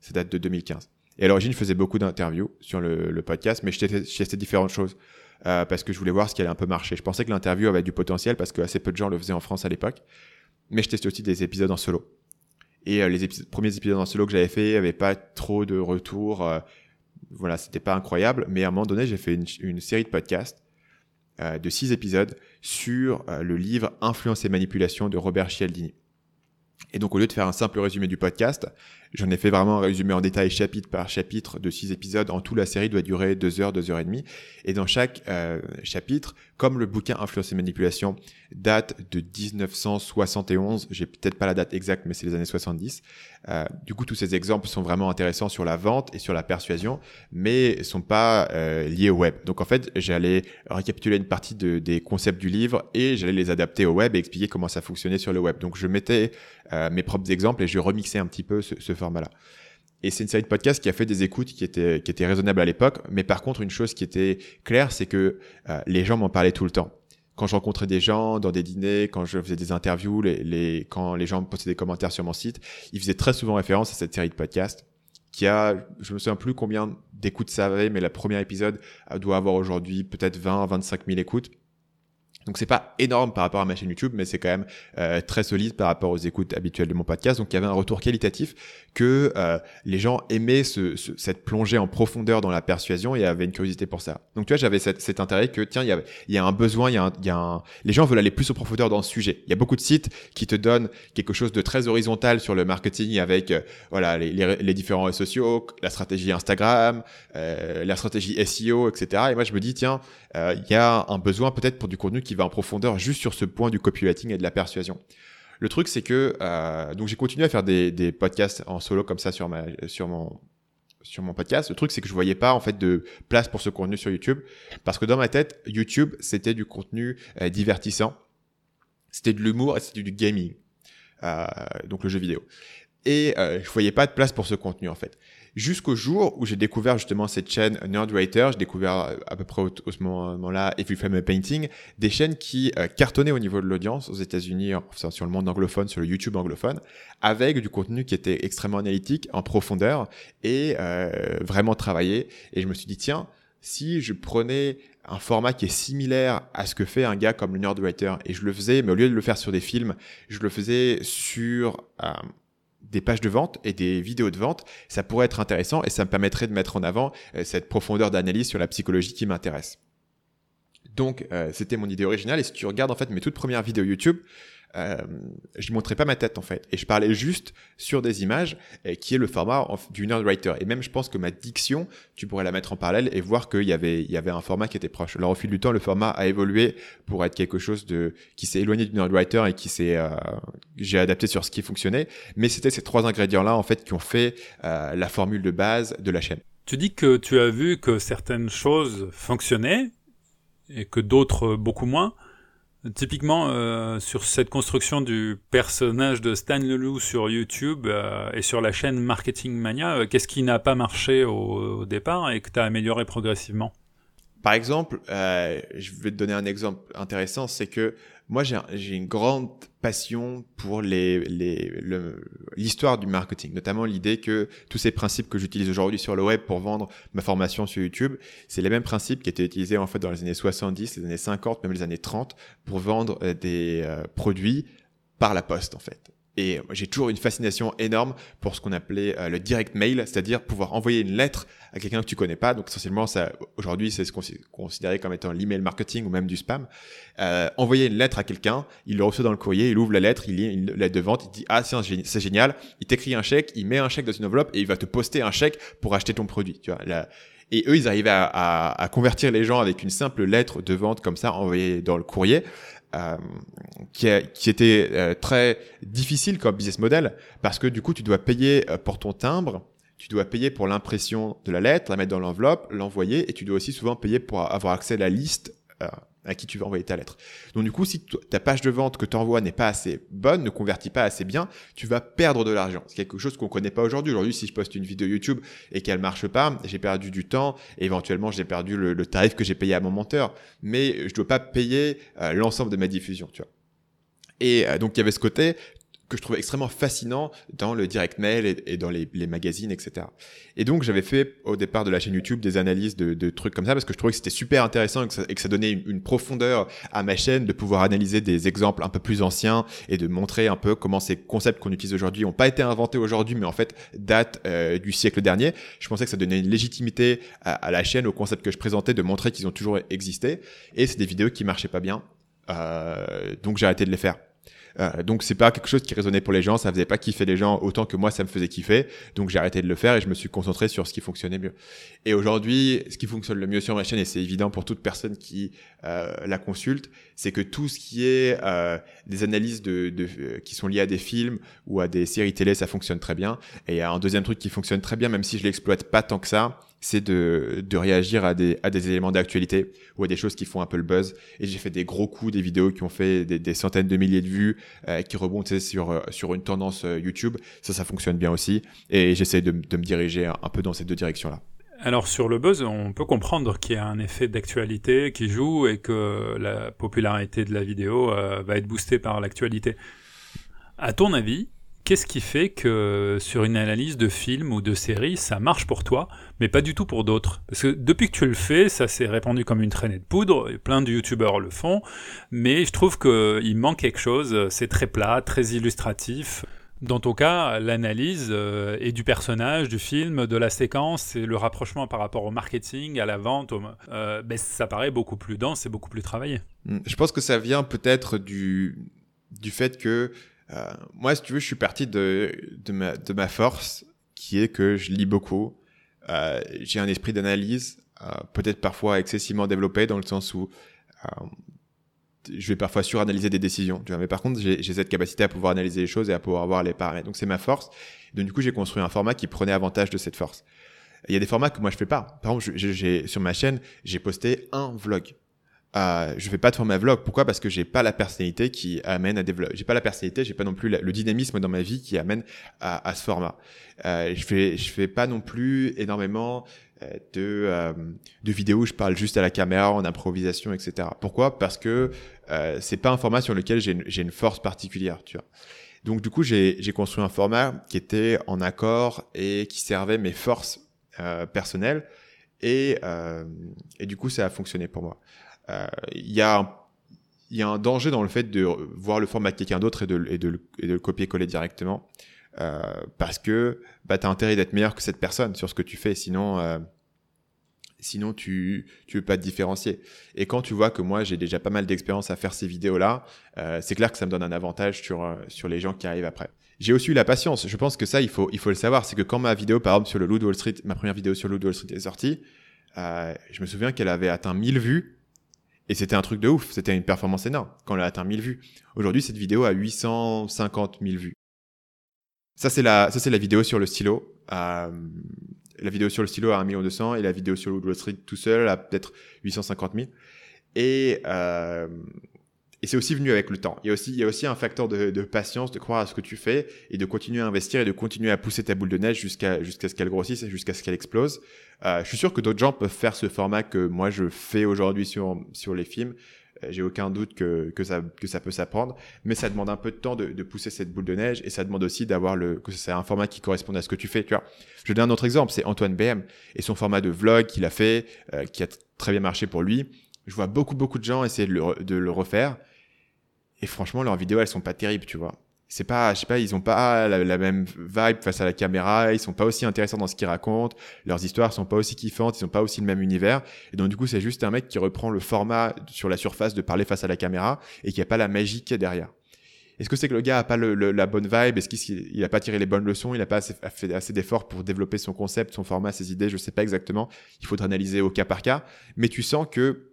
Ça date de 2015. Et à l'origine, je faisais beaucoup d'interviews sur le, podcast, mais je testais différentes choses parce que je voulais voir ce qui allait un peu marcher. Je pensais que l'interview avait du potentiel parce que assez peu de gens le faisaient en France à l'époque, mais je testais aussi des épisodes en solo. Et euh, les premiers épisodes en solo que j'avais fait n'avaient pas trop de retours. Euh, voilà, c'était pas incroyable, mais à un moment donné, j'ai fait une, série de podcasts euh, de six épisodes sur le livre Influence et manipulation de Robert Cialdini. Et donc, au lieu de faire un simple résumé du podcast, j'en ai fait vraiment un résumé en détail chapitre par chapitre de six épisodes. En tout, la série doit durer deux heures, deux heures et demie. Et dans chaque euh, chapitre, comme le bouquin Influence et manipulation date de 1971, j'ai peut-être pas la date exacte, mais c'est les années 70. Euh, du coup, tous ces exemples sont vraiment intéressants sur la vente et sur la persuasion, mais sont pas euh, liés au web. Donc, en fait, j'allais récapituler une partie de, des concepts du livre et j'allais les adapter au web et expliquer comment ça fonctionnait sur le web. Donc, je mettais mes propres exemples et je remixais un petit peu ce, ce Et c'est une série de podcasts qui a fait des écoutes qui étaient, qui étaient raisonnables à l'époque. Mais par contre, une chose qui était claire, c'est que euh, les gens m'en parlaient tout le temps. Quand je rencontrais des gens dans des dîners, quand je faisais des interviews, les, les, quand les gens me postaient des commentaires sur mon site, ils faisaient très souvent référence à cette série de podcasts qui a, je me souviens plus combien d'écoutes ça avait, mais le premier épisode doit avoir aujourd'hui peut-être 20, 25 000 écoutes. Donc c'est pas énorme par rapport à ma chaîne YouTube, mais c'est quand même euh, très solide par rapport aux écoutes habituelles de mon podcast. Donc il y avait un retour qualitatif que euh, les gens aimaient ce, ce, cette plongée en profondeur dans la persuasion et avaient une curiosité pour ça. Donc tu vois, j'avais cet, cet, intérêt que tiens, il y a, y a un besoin, il y a, y a un... les gens veulent aller plus en profondeur dans ce sujet. Il y a beaucoup de sites qui te donnent quelque chose de très horizontal sur le marketing avec euh, voilà les, les, les, différents réseaux sociaux, la stratégie Instagram, euh, la stratégie SEO, etc. Et moi je me dis tiens, il y a un besoin peut-être pour du contenu qui va en profondeur juste sur ce point du copywriting et de la persuasion. Le truc, c'est que euh, donc j'ai continué à faire des, podcasts en solo comme ça sur mon podcast. Le truc, c'est que je voyais pas en fait de place pour ce contenu sur YouTube parce que dans ma tête, YouTube c'était du contenu euh, divertissant, c'était de l'humour et c'était du gaming, euh, donc le jeu vidéo. Et euh, je voyais pas de place pour ce contenu en fait jusqu'au jour où j'ai découvert justement cette chaîne Nerdwriter, j'ai découvert euh, à peu près au, ce moment-là If Frame a Painting, des chaînes qui euh, cartonnaient au niveau de l'audience aux États-Unis, enfin, sur le monde anglophone, sur le YouTube anglophone, avec du contenu qui était extrêmement analytique, en profondeur et euh, vraiment travaillé. Et je me suis dit tiens, si je prenais un format qui est similaire à ce que fait un gars comme le Nerdwriter et je le faisais, mais au lieu de le faire sur des films, je le faisais sur euh, des pages de vente et des vidéos de vente, ça pourrait être intéressant et ça me permettrait de mettre en avant euh, cette profondeur d'analyse sur la psychologie qui m'intéresse. Donc, euh, c'était mon idée originale. Et si tu regardes en fait mes toutes premières vidéos YouTube, euh, je montrais pas ma tête en fait, et je parlais juste sur des images, euh, qui est le format du Nerdwriter. Et même, je pense que ma diction, tu pourrais la mettre en parallèle et voir qu'il y avait, il y avait un format qui était proche. Alors, au fil du temps, le format a évolué pour être quelque chose de qui s'est éloigné du Nerdwriter et qui s'est, euh, j'ai adapté sur ce qui fonctionnait. Mais c'était ces trois ingrédients-là en fait qui ont fait euh, la formule de base de la chaîne. Tu dis que tu as vu que certaines choses fonctionnaient et que d'autres beaucoup moins. Typiquement, euh, sur cette construction du personnage de Stan Leloup sur YouTube euh, et sur la chaîne Marketing Mania, euh, qu'est-ce qui n'a pas marché au, au départ et que tu as amélioré progressivement? Par exemple, je vais te donner un exemple intéressant, c'est que moi, j'ai une grande passion pour les, l'histoire du marketing, notamment l'idée que tous ces principes que j'utilise aujourd'hui sur le web pour vendre ma formation sur YouTube, c'est les mêmes principes qui étaient utilisés en fait dans les années 70, les années 50, même les années 30 pour vendre euh, des euh, produits par la poste en fait. Et j'ai toujours une fascination énorme pour ce qu'on appelait euh, le direct mail, c'est-à-dire pouvoir envoyer une lettre à quelqu'un que tu connais pas. Donc essentiellement, ça aujourd'hui, c'est ce qu'on considéré comme étant l'email marketing ou même du spam. Euh, envoyer une lettre à quelqu'un, il le reçoit dans le courrier, il ouvre la lettre, il lit une lettre de vente, il dit ah c'est génial, il t'écrit un chèque, il met un chèque dans une enveloppe et il va te poster un chèque pour acheter ton produit. Tu vois, et eux, ils arrivaient à, convertir les gens avec une simple lettre de vente comme ça envoyée dans le courrier. Euh, qui, qui, était euh, très difficile comme business model parce que du coup tu dois payer euh, pour ton timbre, tu dois payer pour l'impression de la lettre, la mettre dans l'enveloppe, l'envoyer et tu dois aussi souvent payer pour avoir accès à la liste à qui tu veux envoyer ta lettre. Donc du coup, si ta page de vente que tu envoies n'est pas assez bonne, ne convertit pas assez bien, tu vas perdre de l'argent. C'est quelque chose qu'on connaît pas aujourd'hui. Aujourd'hui, si je poste une vidéo YouTube et qu'elle marche pas, j'ai perdu du temps éventuellement j'ai perdu le, tarif que j'ai payé à mon monteur. Mais je dois pas payer euh, l'ensemble de ma diffusion, tu vois. Et euh, donc il y avait ce côté, que je trouvais extrêmement fascinant dans le direct mail et, dans les, magazines, etc. Et donc j'avais fait au départ de la chaîne YouTube des analyses de, trucs comme ça parce que je trouvais que c'était super intéressant et que ça, donnait une, profondeur à ma chaîne de pouvoir analyser des exemples un peu plus anciens et de montrer un peu comment ces concepts qu'on utilise aujourd'hui n'ont pas été inventés aujourd'hui mais en fait datent euh, du siècle dernier. Je pensais que ça donnait une légitimité à, la chaîne, aux concepts que je présentais, de montrer qu'ils ont toujours existé. Et c'est des vidéos qui marchaient pas bien. Euh, donc j'ai arrêté de les faire. Euh, donc c'est pas quelque chose qui résonnait pour les gens, ça faisait pas kiffer les gens autant que moi ça me faisait kiffer. Donc j'ai arrêté de le faire et je me suis concentré sur ce qui fonctionnait mieux. Et aujourd'hui, ce qui fonctionne le mieux sur ma chaîne et c'est évident pour toute personne qui euh, la consulte, c'est que tout ce qui est euh, des analyses de, de euh, qui sont liées à des films ou à des séries télé, ça fonctionne très bien. Et il y a un deuxième truc qui fonctionne très bien, même si je l'exploite pas tant que ça, c'est de, de réagir à des, à des éléments d'actualité ou à des choses qui font un peu le buzz. Et j'ai fait des gros coups, des vidéos qui ont fait des, centaines de milliers de vues, euh, qui rebondissaient sur, euh, sur une tendance euh, YouTube. Ça, ça fonctionne bien aussi. Et j'essaie de, de me diriger un, peu dans ces deux directions-là. Alors sur le buzz, on peut comprendre qu'il y a un effet d'actualité qui joue et que la popularité de la vidéo va être boostée par l'actualité. À ton avis, Qu'est-ce qui fait que sur une analyse de film ou de série, ça marche pour toi, mais pas du tout pour d'autres? Parce que depuis que tu le fais, ça s'est répandu comme une traînée de poudre, et plein de youtubeurs le font, mais je trouve qu'il manque quelque chose, c'est très plat, très illustratif. Dans ton cas, l'analyse euh, est du personnage, du film, de la séquence et le rapprochement par rapport au marketing, à la vente, euh, ben, ça paraît beaucoup plus dense et beaucoup plus travaillé. Hmm. Je pense que ça vient peut-être du, du fait que euh, moi, si tu veux, je suis parti de, de, ma, de ma force, qui est que je lis beaucoup. Euh, j'ai un esprit d'analyse, euh, peut-être parfois excessivement développé, dans le sens où euh, je vais parfois suranalyser des décisions. Tu vois, mais par contre, j'ai cette capacité à pouvoir analyser les choses et à pouvoir voir les paramètres. Donc, c'est ma force. Donc, du coup, j'ai construit un format qui prenait avantage de cette force. Il y a des formats que moi je fais pas. Par exemple, j'ai sur ma chaîne, j'ai posté un vlog euh, je fais pas de format vlog. Pourquoi? Parce que j'ai pas la personnalité qui amène à développer. J'ai pas la personnalité, j'ai pas non plus le dynamisme dans ma vie qui amène à, ce format. Euh, je fais, je fais pas non plus énormément euh, de euh, de vidéos où je parle juste à la caméra en improvisation, etc. Pourquoi? Parce que euh, c'est pas un format sur lequel j'ai une, force particulière. Donc du coup, j'ai construit un format qui était en accord et qui servait mes forces personnelles et du coup, ça a fonctionné pour moi. Euh, il y a un y a un danger dans le fait de voir le format de quelqu'un d'autre et de, et de, de le copier-coller directement. Euh, parce que bah, tu as intérêt d'être meilleur que cette personne sur ce que tu fais, sinon, euh, sinon tu tu veux pas te différencier. Et quand tu vois que moi j'ai déjà pas mal d'expérience à faire ces vidéos-là, euh, c'est clair que ça me donne un avantage sur, euh, sur les gens qui arrivent après. J'ai aussi eu la patience. Je pense que ça, il faut, il faut le savoir. C'est que quand ma vidéo, par exemple, sur le Loot Wall Street, ma première vidéo sur le Loot Wall Street est sortie, euh, je me souviens qu'elle avait atteint 1000 vues et c'était un truc de ouf, c'était une performance énorme quand elle a atteint 1000 vues. Aujourd'hui, cette vidéo a 850 000 vues. Ça, c'est la, ça, c'est la vidéo sur le stylo. Euh, la vidéo sur le stylo a 1 200 et la vidéo sur Wall Street tout seul a peut-être 850 000. Et, euh, et c'est aussi venu avec le temps. Il y a aussi, il y a aussi un facteur de, de, patience, de croire à ce que tu fais et de continuer à investir et de continuer à pousser ta boule de neige jusqu'à jusqu'à ce qu'elle grossisse et jusqu'à ce qu'elle explose. Euh, je suis sûr que d'autres gens peuvent faire ce format que moi je fais aujourd'hui sur sur les films. Euh, j'ai aucun doute que, que, ça, que ça peut s'apprendre, mais ça demande un peu de temps de, de, pousser cette boule de neige et ça demande aussi d'avoir le, que c'est un format qui corresponde à ce que tu fais, tu vois. Je donne un autre exemple, c'est Antoine BM et son format de vlog qu'il a fait, euh, qui a très bien marché pour lui. Je vois beaucoup, beaucoup de gens essayer de le, de le refaire et franchement, leurs vidéos, elles sont pas terribles, tu vois c'est pas, je sais pas, ils ont pas la, même vibe face à la caméra, ils sont pas aussi intéressants dans ce qu'ils racontent, leurs histoires sont pas aussi kiffantes, ils ont pas aussi le même univers. Et donc du coup, c'est juste un mec qui reprend le format sur la surface de parler face à la caméra et qui a pas la magie qui est derrière. Est-ce que c'est que le gars a pas la bonne vibe? Est-ce qu'il a pas tiré les bonnes leçons? Il a pas fait assez d'efforts pour développer son concept, son format, ses idées? Je sais pas exactement. Il faudra analyser au cas par cas. Mais tu sens que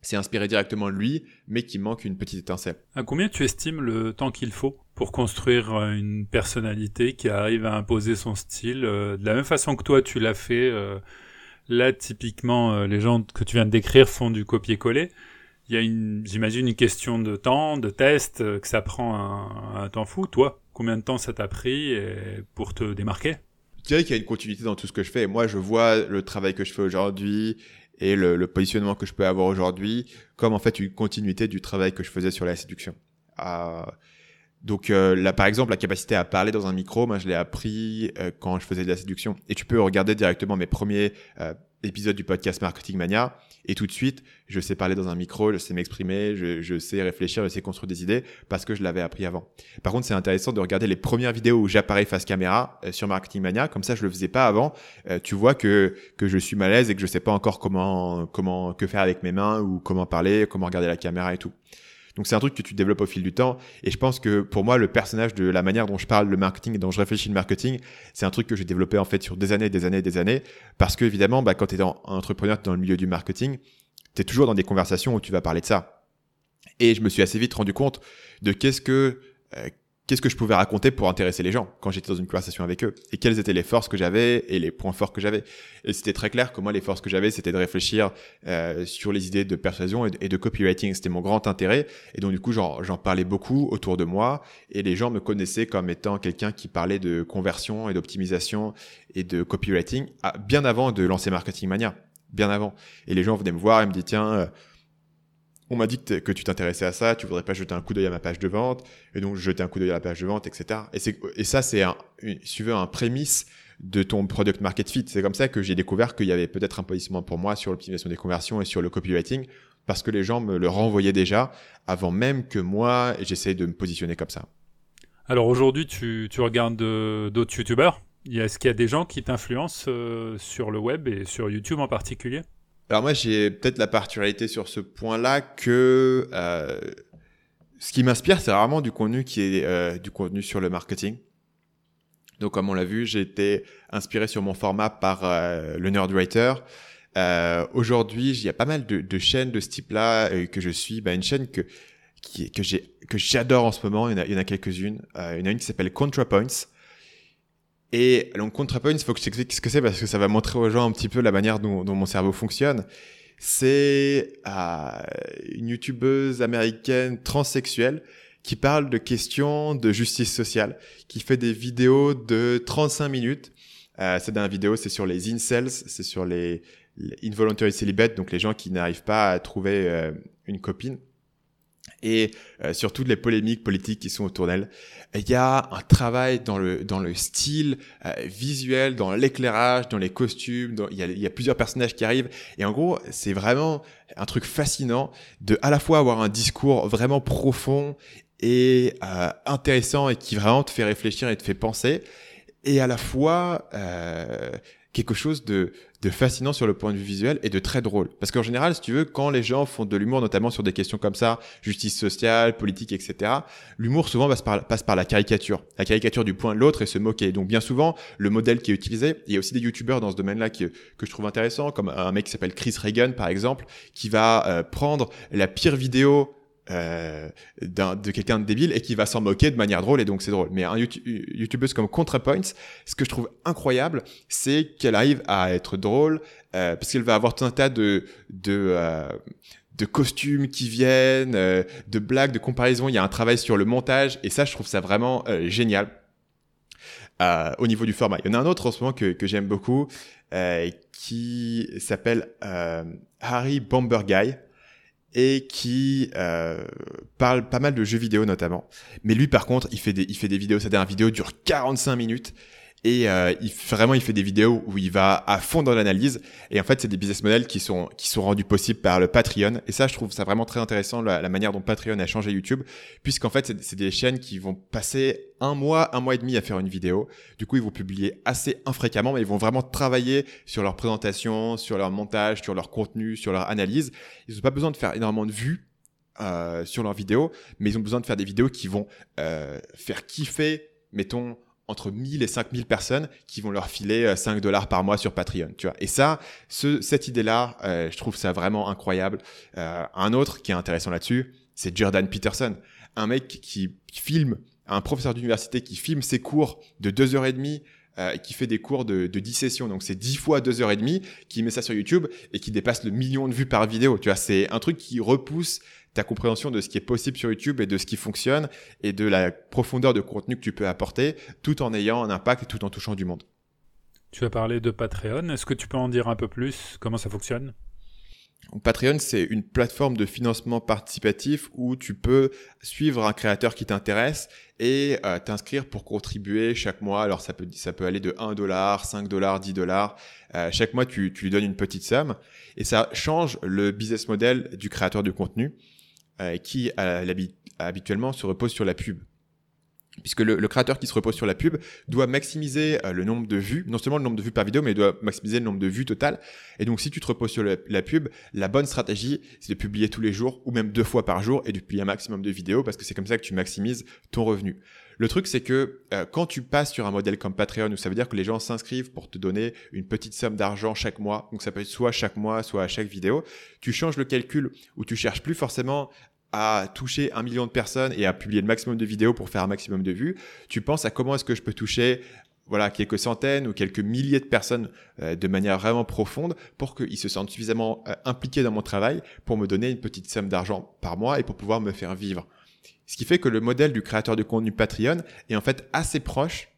c'est inspiré directement de lui, mais qui manque une petite étincelle. À combien tu estimes le temps qu'il faut pour construire euh, une personnalité qui arrive à imposer son style euh, de la même façon que toi tu l'as fait euh, Là, typiquement, les gens que tu viens de décrire font du copier-coller. Il y a une, j'imagine, une question de temps, de test, que ça prend un, un temps fou. Toi, combien de temps ça t'a pris pour te démarquer? Je dirais qu'il y a une continuité dans tout ce que je fais. Moi, je vois le travail que je fais aujourd'hui et le, le, positionnement que je peux avoir aujourd'hui comme en fait une continuité du travail que je faisais sur la séduction. Euh, donc là, par exemple, la capacité à parler dans un micro, moi, je l'ai appris euh, quand je faisais de la séduction. Et tu peux regarder directement mes premiers euh, épisode du podcast Marketing Mania et tout de suite je sais parler dans un micro, je sais m'exprimer, je, je, sais réfléchir, je sais construire des idées parce que je l'avais appris avant. Par contre c'est intéressant de regarder les premières vidéos où j'apparais face caméra euh, sur Marketing Mania, comme ça je le faisais pas avant. Euh, tu vois que que je suis malaise et que je sais pas encore comment comment que faire avec mes mains ou comment parler, comment regarder la caméra et tout. Donc c'est un truc que tu développes au fil du temps. Et je pense que pour moi, le personnage de la manière dont je parle le marketing et dont je réfléchis le marketing, c'est un truc que j'ai développé en fait sur des années, des années, des années. Parce que évidemment, bah, quand tu es un entrepreneur, dans le milieu du marketing, tu es toujours dans des conversations où tu vas parler de ça. Et je me suis assez vite rendu compte de qu'est-ce que euh, qu'est-ce que je pouvais raconter pour intéresser les gens quand j'étais dans une conversation avec eux et quelles étaient les forces que j'avais et les points forts que j'avais. Et c'était très clair que moi, les forces que j'avais, c'était de réfléchir euh, sur les idées de persuasion et de, copywriting. C'était mon grand intérêt. Et donc, du coup, j'en parlais beaucoup autour de moi et les gens me connaissaient comme étant quelqu'un qui parlait de conversion et d'optimisation et de copywriting bien avant de lancer Marketing Mania. Bien avant. Et les gens venaient me voir et me disaient, tiens, euh, on m'a dit que, tu t'intéressais à ça, tu voudrais pas jeter un coup d'œil à ma page de vente, et donc jeter un coup d'œil à la page de vente, etc. Et, ça, c'est un, si tu veux, un prémisse de ton product market fit. C'est comme ça que j'ai découvert qu'il y avait peut-être un positionnement pour moi sur l'optimisation des conversions et sur le copywriting, parce que les gens me le renvoyaient déjà avant même que moi, j'essaye de me positionner comme ça. Alors aujourd'hui, tu, tu regardes euh, d'autres youtubeurs Est-ce qu'il y a des gens qui t'influencent euh, sur le web et sur YouTube en particulier? Alors moi, j'ai peut-être la particularité sur ce point-là que euh, ce qui m'inspire, c'est vraiment du contenu qui est euh, du contenu sur le marketing. Donc comme on l'a vu, j'ai été inspiré sur mon format par euh, le Nerdwriter. Euh, Aujourd'hui, il y a pas mal de, de chaînes de ce type-là euh, que je suis. Bah, une chaîne que qui, que j'ai que j'adore en ce moment. Il y en a, a quelques-unes. Il y en a une qui s'appelle ContraPoints. Et donc ContraPoints, il faut que je t'explique ce que c'est parce que ça va montrer aux gens un petit peu la manière dont, mon cerveau fonctionne. C'est euh, une youtubeuse américaine transsexuelle qui parle de questions de justice sociale, qui fait des vidéos de 35 minutes. Euh, c'est dans vidéo, c'est sur les incels, c'est sur les, les, involuntary donc les gens qui n'arrivent pas à trouver euh, une copine et euh, sur toutes les polémiques politiques qui sont autour d'elle. Il y a un travail dans le dans le style euh, visuel, dans l'éclairage, dans les costumes. Il, y a, il y a plusieurs personnages qui arrivent et en gros c'est vraiment un truc fascinant de à la fois avoir un discours vraiment profond et euh, intéressant et qui vraiment te fait réfléchir et te fait penser et à la fois euh, quelque chose de, de fascinant sur le point de vue visuel et de très drôle. Parce qu'en général, si tu veux, quand les gens font de l'humour, notamment sur des questions comme ça, justice sociale, politique, etc., l'humour souvent passe par, passe par la caricature. La caricature du point de l'autre et se moquer. Donc bien souvent, le modèle qui est utilisé, il y a aussi des youtubeurs dans ce domaine-là que je trouve intéressant, comme un mec qui s'appelle Chris Reagan, par exemple, qui va euh, prendre la pire vidéo euh, de quelqu'un de débile et qui va s'en moquer de manière drôle et donc c'est drôle. Mais un youtubeuse comme ContraPoints, ce que je trouve incroyable, c'est qu'elle arrive à être drôle euh, parce qu'elle va avoir tout un tas de de, euh, de costumes qui viennent, de blagues, de comparaisons. Il y a un travail sur le montage et ça, je trouve ça vraiment génial. au niveau du format. Il y en a un autre en ce moment que, que j'aime beaucoup qui s'appelle Harry Bomber Guy et qui euh, parle pas mal de jeux vidéo notamment. Mais lui par contre, il fait des, il fait des vidéos, sa dernière vidéo dure 45 minutes et euh, il, vraiment, il fait des vidéos où il va à fond dans l'analyse. Et en fait, c'est des business models qui sont, qui sont rendus possibles par le Patreon. Et ça, je trouve ça vraiment très intéressant, la, manière dont Patreon a changé YouTube. Puisqu'en fait, c'est des chaînes qui vont passer un mois, un mois et demi à faire une vidéo. Du coup, ils vont publier assez infréquemment, mais ils vont vraiment travailler sur leur présentation, sur leur montage, sur leur contenu, sur leur analyse. Ils n'ont pas besoin de faire énormément de vues. Euh, sur leurs vidéos, mais ils ont besoin de faire des vidéos qui vont euh, faire kiffer, mettons, entre 1000 et 5000 personnes qui vont leur filer 5 euh, dollars par mois sur Patreon, tu vois. Et ça, ce, cette idée-là, euh, je trouve ça vraiment incroyable. Euh, un autre qui est intéressant là-dessus, c'est Jordan Peterson, un mec qui filme, un professeur d'université qui filme ses cours de 2 heures et demie, qui fait des cours de, de 10 sessions, donc c'est 10 fois 2 heures et demie, qui met ça sur YouTube et qui dépasse le million de vues par vidéo. Tu vois, c'est un truc qui repousse ta compréhension de ce qui est possible sur YouTube et de ce qui fonctionne et de la profondeur de contenu que tu peux apporter tout en ayant un impact et tout en touchant du monde. Tu as parlé de Patreon, est-ce que tu peux en dire un peu plus? Comment ça fonctionne? Patreon, c'est une plateforme de financement participatif où tu peux suivre un créateur qui t'intéresse et euh, t'inscrire pour contribuer chaque mois. Alors ça peut, ça peut aller de 1 dollar, 5 dollars, 10 dollars. Euh, chaque mois, tu, tu lui donnes une petite somme et ça change le business model du créateur de contenu. Euh, qui habituellement se repose sur la pub puisque le, créateur qui se repose sur la pub doit maximiser euh, le nombre de vues, non seulement le nombre de vues par vidéo, mais il doit maximiser le nombre de vues total. Et donc, si tu te reposes sur la, pub, la bonne stratégie, c'est de publier tous les jours ou même deux fois par jour et de publier un maximum de vidéos parce que c'est comme ça que tu maximises ton revenu. Le truc, c'est que euh, quand tu passes sur un modèle comme Patreon, où ça veut dire que les gens s'inscrivent pour te donner une petite somme d'argent chaque mois, donc ça peut être soit chaque mois, soit à chaque vidéo, tu changes le calcul où tu cherches plus forcément à toucher un million de personnes et à publier le maximum de vidéos pour faire un maximum de vues, tu penses à comment est-ce que je peux toucher voilà quelques centaines ou quelques milliers de personnes euh, de manière vraiment profonde pour qu'ils se sentent suffisamment euh, impliqués dans mon travail pour me donner une petite somme d'argent par mois et pour pouvoir me faire vivre. Ce qui fait que le modèle du créateur de contenu Patreon est en fait assez proche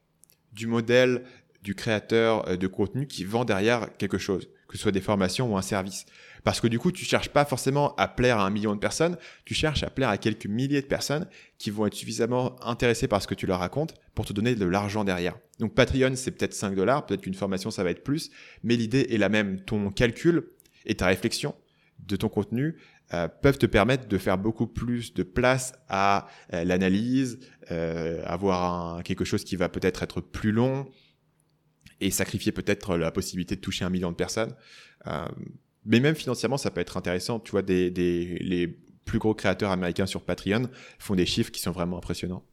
du modèle du créateur euh, de contenu qui vend derrière quelque chose, que ce soit des formations ou un service. Parce que du coup, tu cherches pas forcément à plaire à un million de personnes, tu cherches à plaire à quelques milliers de personnes qui vont être suffisamment intéressées par ce que tu leur racontes pour te donner de l'argent derrière. Donc Patreon, c'est peut-être 5 dollars, peut-être qu'une formation, ça va être plus, mais l'idée est la même. Ton calcul et ta réflexion de ton contenu euh, peuvent te permettre de faire beaucoup plus de place à euh, l'analyse, euh, avoir quelque chose qui va peut-être être plus long et sacrifier peut-être la possibilité de toucher un million de personnes. Mais même financièrement, ça peut être intéressant. Tu vois, les plus gros créateurs américains sur Patreon font des chiffres qui sont vraiment impressionnants.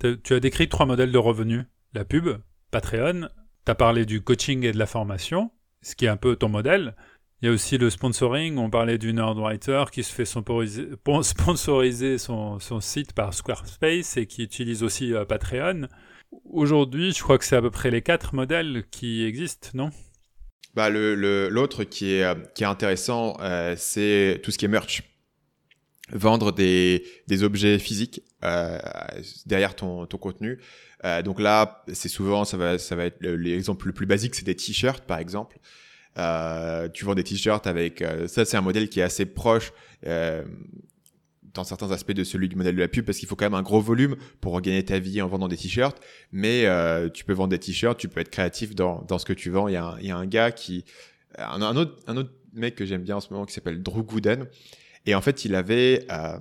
Tu as décrit trois modèles de revenus. La pub, Patreon, tu as parlé du coaching et de la formation, ce qui est un peu ton modèle. Il y a aussi le sponsoring. On parlait du Nerdwriter qui se fait sponsoriser son, son, site par Squarespace et qui utilise aussi euh, Patreon. Aujourd'hui, je crois que c'est à peu près les quatre modèles qui existent, non? Bah, le, l'autre qui est, qui est intéressant, euh, c'est tout ce qui est merch. Vendre des, des objets physiques euh, derrière ton, ton contenu. Euh, donc là, c'est souvent, ça va, ça va être l'exemple le plus basique, c'est des t-shirts par exemple. Euh, tu vends des t-shirts avec, euh, ça c'est un modèle qui est assez proche euh, dans certains aspects de celui du modèle de la pub parce qu'il faut quand même un gros volume pour gagner ta vie en vendant des t-shirts. Mais euh, tu peux vendre des t-shirts, tu peux être créatif dans, dans ce que tu vends. Il y a un, il y a un gars qui, un, autre, un autre mec que j'aime bien en ce moment qui s'appelle Drew Gooden. Et en fait, il avait, euh,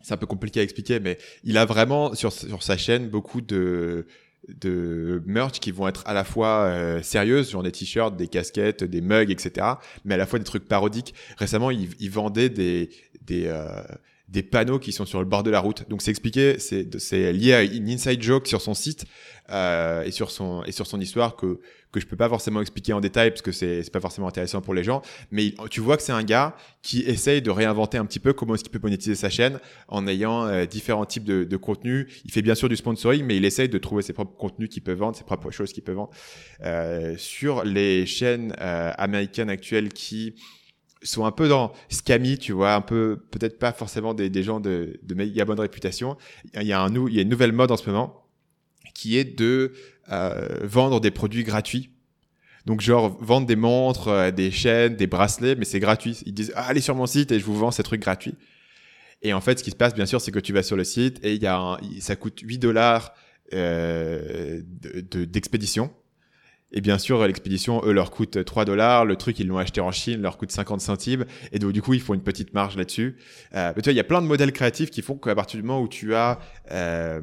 c'est un peu compliqué à expliquer, mais il a vraiment sur, sur sa chaîne beaucoup de de merch qui vont être à la fois euh, sérieuses, genre des t-shirts, des casquettes, des mugs, etc., mais à la fois des trucs parodiques. Récemment, il, il vendait des des euh, des panneaux qui sont sur le bord de la route. Donc c'est expliqué, c'est lié à une inside joke sur son site euh, et sur son et sur son histoire que que je peux pas forcément expliquer en détail parce que c'est c'est pas forcément intéressant pour les gens. Mais tu vois que c'est un gars qui essaye de réinventer un petit peu comment est-ce qu'il peut monétiser sa chaîne en ayant euh, différents types de, de contenus. Il fait bien sûr du sponsoring, mais il essaye de trouver ses propres contenus qu'il peut vendre, ses propres choses qu'il peut vendre. Euh, sur les chaînes euh, américaines actuelles qui sont un peu dans scammy, tu vois, un peu peut-être pas forcément des, gens de, de méga bonne réputation. Il y a un il y a une nouvelle mode en ce moment qui est de euh, vendre des produits gratuits. Donc genre vendre des montres, euh, des chaînes, des bracelets, mais c'est gratuit. Ils disent ah, allez sur mon site et je vous vends ces trucs gratuits. Et en fait, ce qui se passe, bien sûr, c'est que tu vas sur le site et il y a un, ça coûte 8 dollars euh, d'expédition. Et bien sûr, l'expédition, eux, leur coûte 3 dollars. Le truc, ils l'ont acheté en Chine, leur coûte 50 centimes. Et donc, du coup, ils font une petite marge là-dessus. Euh, mais tu vois, il y a plein de modèles créatifs qui font qu'à partir du moment où tu as, euh,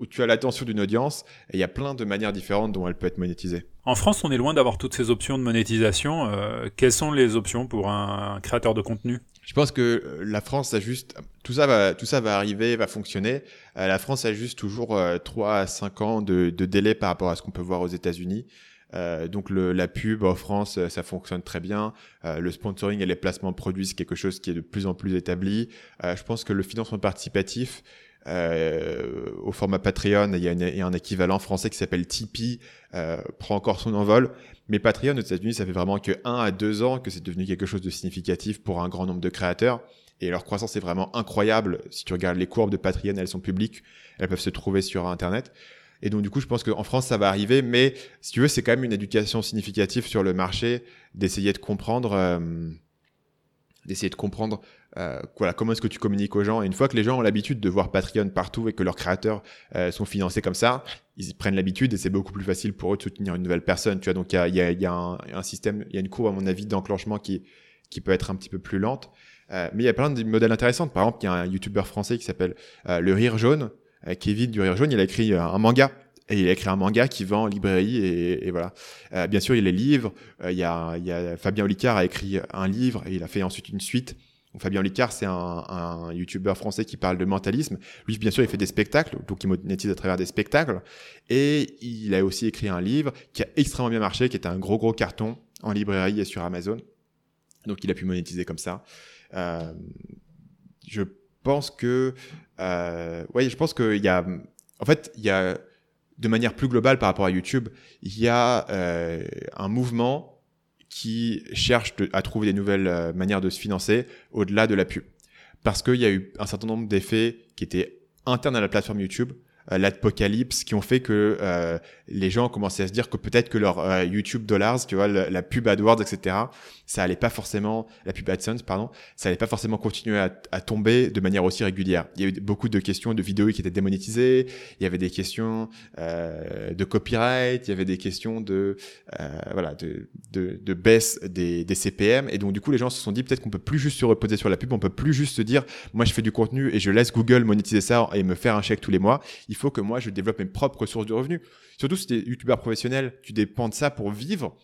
où tu as l'attention d'une audience, il y a plein de manières différentes dont elle peut être monétisée. En France, on est loin d'avoir toutes ces options de monétisation. Euh, quelles sont les options pour un créateur de contenu? Je pense que la France a juste tout ça va tout ça va arriver, va fonctionner. Euh, la France a juste toujours euh, 3 à 5 ans de, délai par rapport à ce qu'on peut voir aux États-Unis. Euh, donc la pub en France, ça fonctionne très bien. Euh, le sponsoring et les placements produits, c'est quelque chose qui est de plus en plus établi. Euh, je pense que le financement participatif, euh, au format Patreon, il y, a un équivalent français qui s'appelle Tipeee, euh, prend encore son envol. Mais Patreon aux États-Unis, ça fait vraiment que 1 à 2 ans que c'est devenu quelque chose de significatif pour un grand nombre de créateurs. Et leur croissance est vraiment incroyable. Si tu regardes les courbes de Patreon, elles sont publiques, elles peuvent se trouver sur Internet. Et donc, du coup, je pense qu'en France, ça va arriver. Mais si tu veux, c'est quand même une éducation significative sur le marché d'essayer de comprendre, euh, d'essayer de comprendre euh, voilà, comment est-ce que tu communiques aux gens? Et une fois que les gens ont l'habitude de voir Patreon partout et que leurs créateurs euh, sont financés comme ça, ils prennent l'habitude et c'est beaucoup plus facile pour eux de soutenir une nouvelle personne. Tu vois, donc il y a, y, a, y a un, système, il y a une courbe à mon avis d'enclenchement qui qui peut être un petit peu plus lente. Euh, mais il y a plein de modèles intéressants. Par exemple, il y a un YouTuber français qui s'appelle euh, Le Rire Jaune, euh, Kevin du Rire Jaune. Il a écrit euh, un manga et il a écrit un manga qui vend en librairie et, et voilà. Euh, bien sûr, il y a les livres. Euh, il, y a, il y a Fabien Olicard a écrit un livre et il a fait ensuite une suite. Fabien Olicard, c'est un, un YouTuber français qui parle de mentalisme. Lui, bien sûr, il fait des spectacles, donc il monétise à travers des spectacles. Et il a aussi écrit un livre qui a extrêmement bien marché, qui était un gros gros carton en librairie et sur Amazon. Donc il a pu monétiser comme ça. Euh, je pense que, euh, ouais, je pense qu'il y a, en fait, il y a de manière plus globale par rapport à YouTube, il y a euh, un mouvement qui cherche de, à trouver des nouvelles euh, manières de se financer au-delà de la pub. Parce qu'il y a eu un certain nombre d'effets qui étaient internes à la plateforme YouTube, l'apocalypse qui ont fait que euh, les gens ont commencé à se dire que peut-être que leur euh, YouTube dollars, tu vois, la, pub AdWords, etc., ça allait pas forcément, la pub AdSense, pardon, ça allait pas forcément continuer à, tomber de manière aussi régulière. Il y a eu beaucoup de questions de vidéos qui étaient démonétisées, il y avait des questions euh, de copyright, il y avait des questions de euh, voilà de, de, de baisse des, des, CPM, et donc du coup les gens se sont dit peut-être qu'on peut plus juste se reposer sur la pub, on peut plus juste se dire moi je fais du contenu et je laisse Google monétiser ça et me faire un chèque tous les mois. Faut que moi je développe mes propres sources de revenus. Surtout si tu es youtubeur professionnel, tu dépends de ça pour vivre.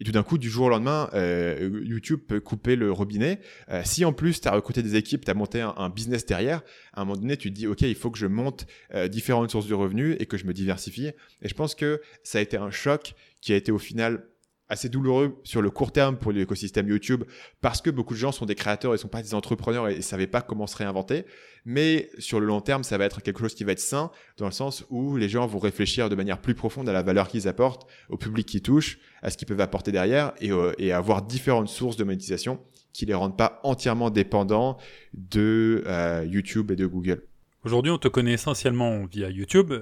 Et tout d'un coup, du jour au lendemain, euh, YouTube peut couper le robinet. Euh, si en plus, tu as recruté des équipes, tu as monté un, un, business derrière, à un moment donné, tu te dis, OK, il faut que je monte euh, différentes sources de revenus et que je me diversifie. Et je pense que ça a été un choc qui a été au final assez douloureux sur le court terme pour l'écosystème YouTube parce que beaucoup de gens sont des créateurs et sont pas des entrepreneurs et, ne savaient pas comment se réinventer. Mais sur le long terme, ça va être quelque chose qui va être sain dans le sens où les gens vont réfléchir de manière plus profonde à la valeur qu'ils apportent, au public qui touche, à ce qu'ils peuvent apporter derrière et, euh, et avoir différentes sources de monétisation qui les rendent pas entièrement dépendants de euh, YouTube et de Google. Aujourd'hui, on te connaît essentiellement via YouTube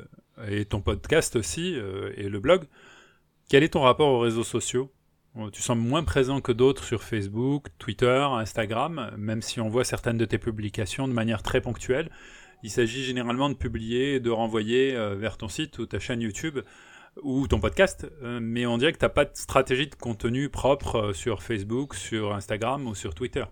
et ton podcast aussi euh, et le blog. Quel est ton rapport aux réseaux sociaux? Tu sembles moins présent que d'autres sur Facebook, Twitter, Instagram, même si on voit certaines de tes publications de manière très ponctuelle. Il s'agit généralement de publier de renvoyer euh, vers ton site ou ta chaîne YouTube ou ton podcast, euh, mais on dirait que tu n'as pas de stratégie de contenu propre euh, sur Facebook, sur Instagram ou sur Twitter.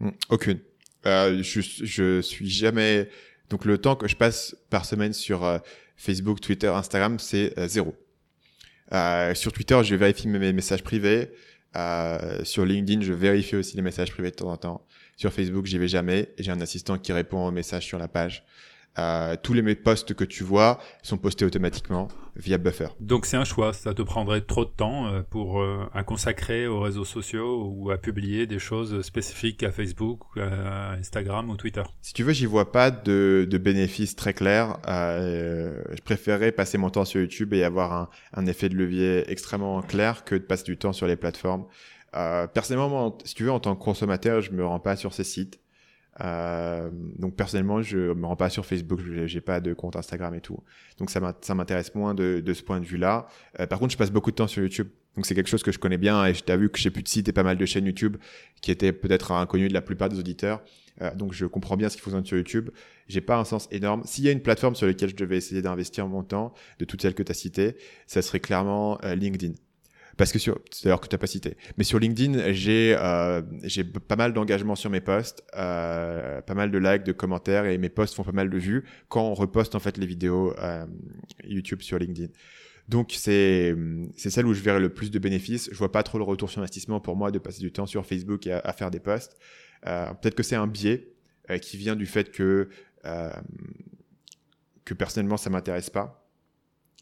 Mmh, aucune. Euh, je, suis jamais. Donc le temps que je passe par semaine sur euh, Facebook, Twitter, Instagram, c'est euh, zéro. Euh, sur Twitter, je vérifie mes messages privés. Euh, sur LinkedIn, je vérifie aussi les messages privés de temps en temps. Sur Facebook, j'y vais jamais. J'ai un assistant qui répond aux messages sur la page. Euh, tous les posts que tu vois sont postés automatiquement via Buffer. Donc c'est un choix, ça te prendrait trop de temps euh, pour euh, à consacrer aux réseaux sociaux ou à publier des choses spécifiques à Facebook, à Instagram ou Twitter? Si tu veux, j'y vois pas de, de bénéfices très clairs. Euh, je préférerais passer mon temps sur YouTube et avoir un, un effet de levier extrêmement clair que de passer du temps sur les plateformes. Euh, personnellement, si tu veux, en tant que consommateur, je me rends pas sur ces sites. Euh, donc personnellement, je me rends pas sur Facebook, j'ai pas de compte Instagram et tout. Donc ça m'intéresse moins de, de, ce point de vue-là. Euh, par contre, je passe beaucoup de temps sur YouTube. Donc c'est quelque chose que je connais bien et t'ai vu que j'ai plus de et pas mal de chaînes YouTube qui étaient peut-être inconnus de la plupart des auditeurs. Euh, donc je comprends bien ce qu'il faut sur YouTube. J'ai pas un sens énorme. S'il y a une plateforme sur laquelle je devais essayer d'investir mon temps, de toutes celles que tu as citées, ça serait clairement euh, LinkedIn parce que sur c'est alors que tu n'as pas cité. Mais sur LinkedIn j'ai euh, j'ai pas mal d'engagement sur mes posts euh, pas mal de likes de commentaires et mes posts font pas mal de vues quand on reposte en fait les vidéos euh, YouTube sur LinkedIn. Donc c'est c'est celle où je verrai le plus de bénéfices. Je vois pas trop le retour sur investissement pour moi de passer du temps sur Facebook et à, faire des posts. Euh, peut-être que c'est un biais euh, qui vient du fait que euh, que personnellement ça m'intéresse pas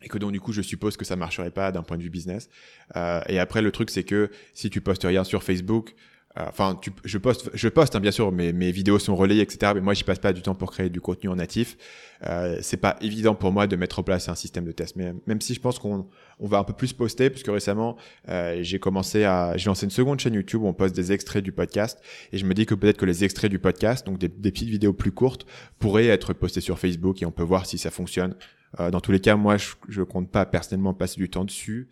et que donc du coup je suppose que ça marcherait pas d'un point de vue business. Euh, et après le truc c'est que si tu postes rien sur Facebook, euh, enfin tu, je poste, je poste hein, bien sûr, mes, mes vidéos sont relayées etc. Mais moi j'y passe pas du temps pour créer du contenu en natif. Euh, c'est pas évident pour moi de mettre en place un système de test. Mais même si je pense qu'on on va un peu plus poster, puisque récemment euh, j'ai commencé à, j'ai lancé une seconde chaîne YouTube où on poste des extraits du podcast et je me dis que peut-être que les extraits du podcast, donc des, des petites vidéos plus courtes, pourraient être postés sur Facebook et on peut voir si ça fonctionne. Euh, dans tous les cas, moi, je, je compte pas personnellement passer du temps dessus.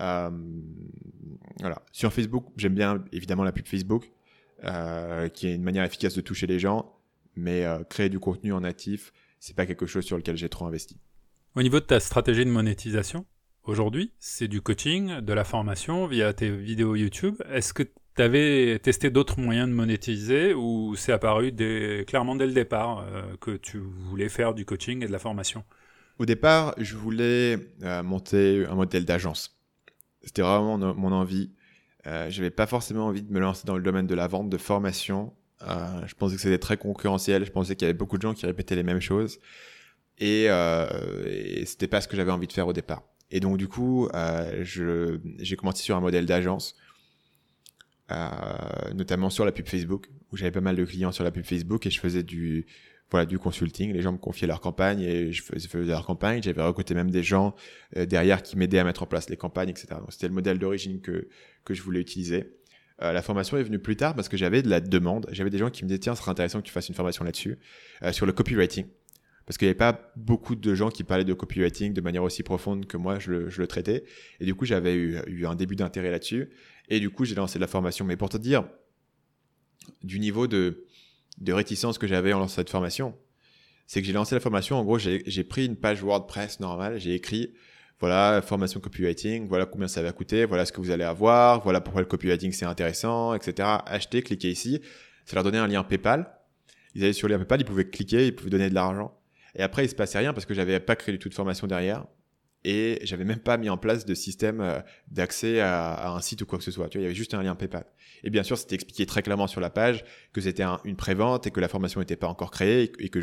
Euh, voilà. Sur Facebook, j'aime bien évidemment la pub Facebook, euh, qui est une manière efficace de toucher les gens, mais créer du contenu en natif, c'est pas quelque chose sur lequel j'ai trop investi. Au niveau de ta stratégie de monétisation, aujourd'hui, c'est du coaching, de la formation via tes vidéos YouTube. Est-ce que tu avais testé d'autres moyens de monétiser ou c'est apparu dès, clairement dès le départ que tu voulais faire du coaching et de la formation? Au départ, je voulais euh, monter un modèle d'agence. C'était vraiment mon envie. Euh, je n'avais pas forcément envie de me lancer dans le domaine de la vente, de formation. Euh, je pensais que c'était très concurrentiel. Je pensais qu'il y avait beaucoup de gens qui répétaient les mêmes choses. Et, et c'était pas ce que j'avais envie de faire au départ. Et donc du coup, j'ai commencé sur un modèle d'agence, notamment sur la pub Facebook, où j'avais pas mal de clients sur la pub Facebook et je faisais du voilà du consulting. Les gens me confiaient leur campagne et je faisais, leur campagne. J'avais recruté même des gens euh, derrière qui m'aidaient à mettre en place les campagnes, etc. Donc c'était le modèle d'origine que que je voulais utiliser. Euh, la formation est venue plus tard parce que j'avais de la demande. J'avais des gens qui me disaient tiens, ce serait intéressant que tu fasses une formation là-dessus euh, sur le copywriting. Parce qu'il n'y avait pas beaucoup de gens qui parlaient de copywriting de manière aussi profonde que moi je le, je le traitais. Et du coup, j'avais eu, eu un début d'intérêt là-dessus. Et du coup, j'ai lancé la formation. Mais pour te dire, du niveau de, de réticence que j'avais en lançant cette formation, c'est que j'ai lancé la formation. En gros, j'ai pris une page WordPress normale, j'ai écrit voilà formation copywriting, voilà combien ça va coûter, voilà ce que vous allez avoir, voilà pourquoi le copywriting c'est intéressant, etc. Achetez, cliquez ici. Ça leur donnait un lien PayPal. Ils allaient sur le lien PayPal, ils pouvaient cliquer, ils pouvaient donner de l'argent. Et après, il se passait rien parce que j'avais pas créé du tout de formation derrière et j'avais même pas mis en place de système euh, d'accès à, un site ou quoi que ce soit. Tu il y avait juste un lien PayPal. Et bien sûr, c'était expliqué très clairement sur la page que c'était une prévente et que la formation n'était pas encore créée et que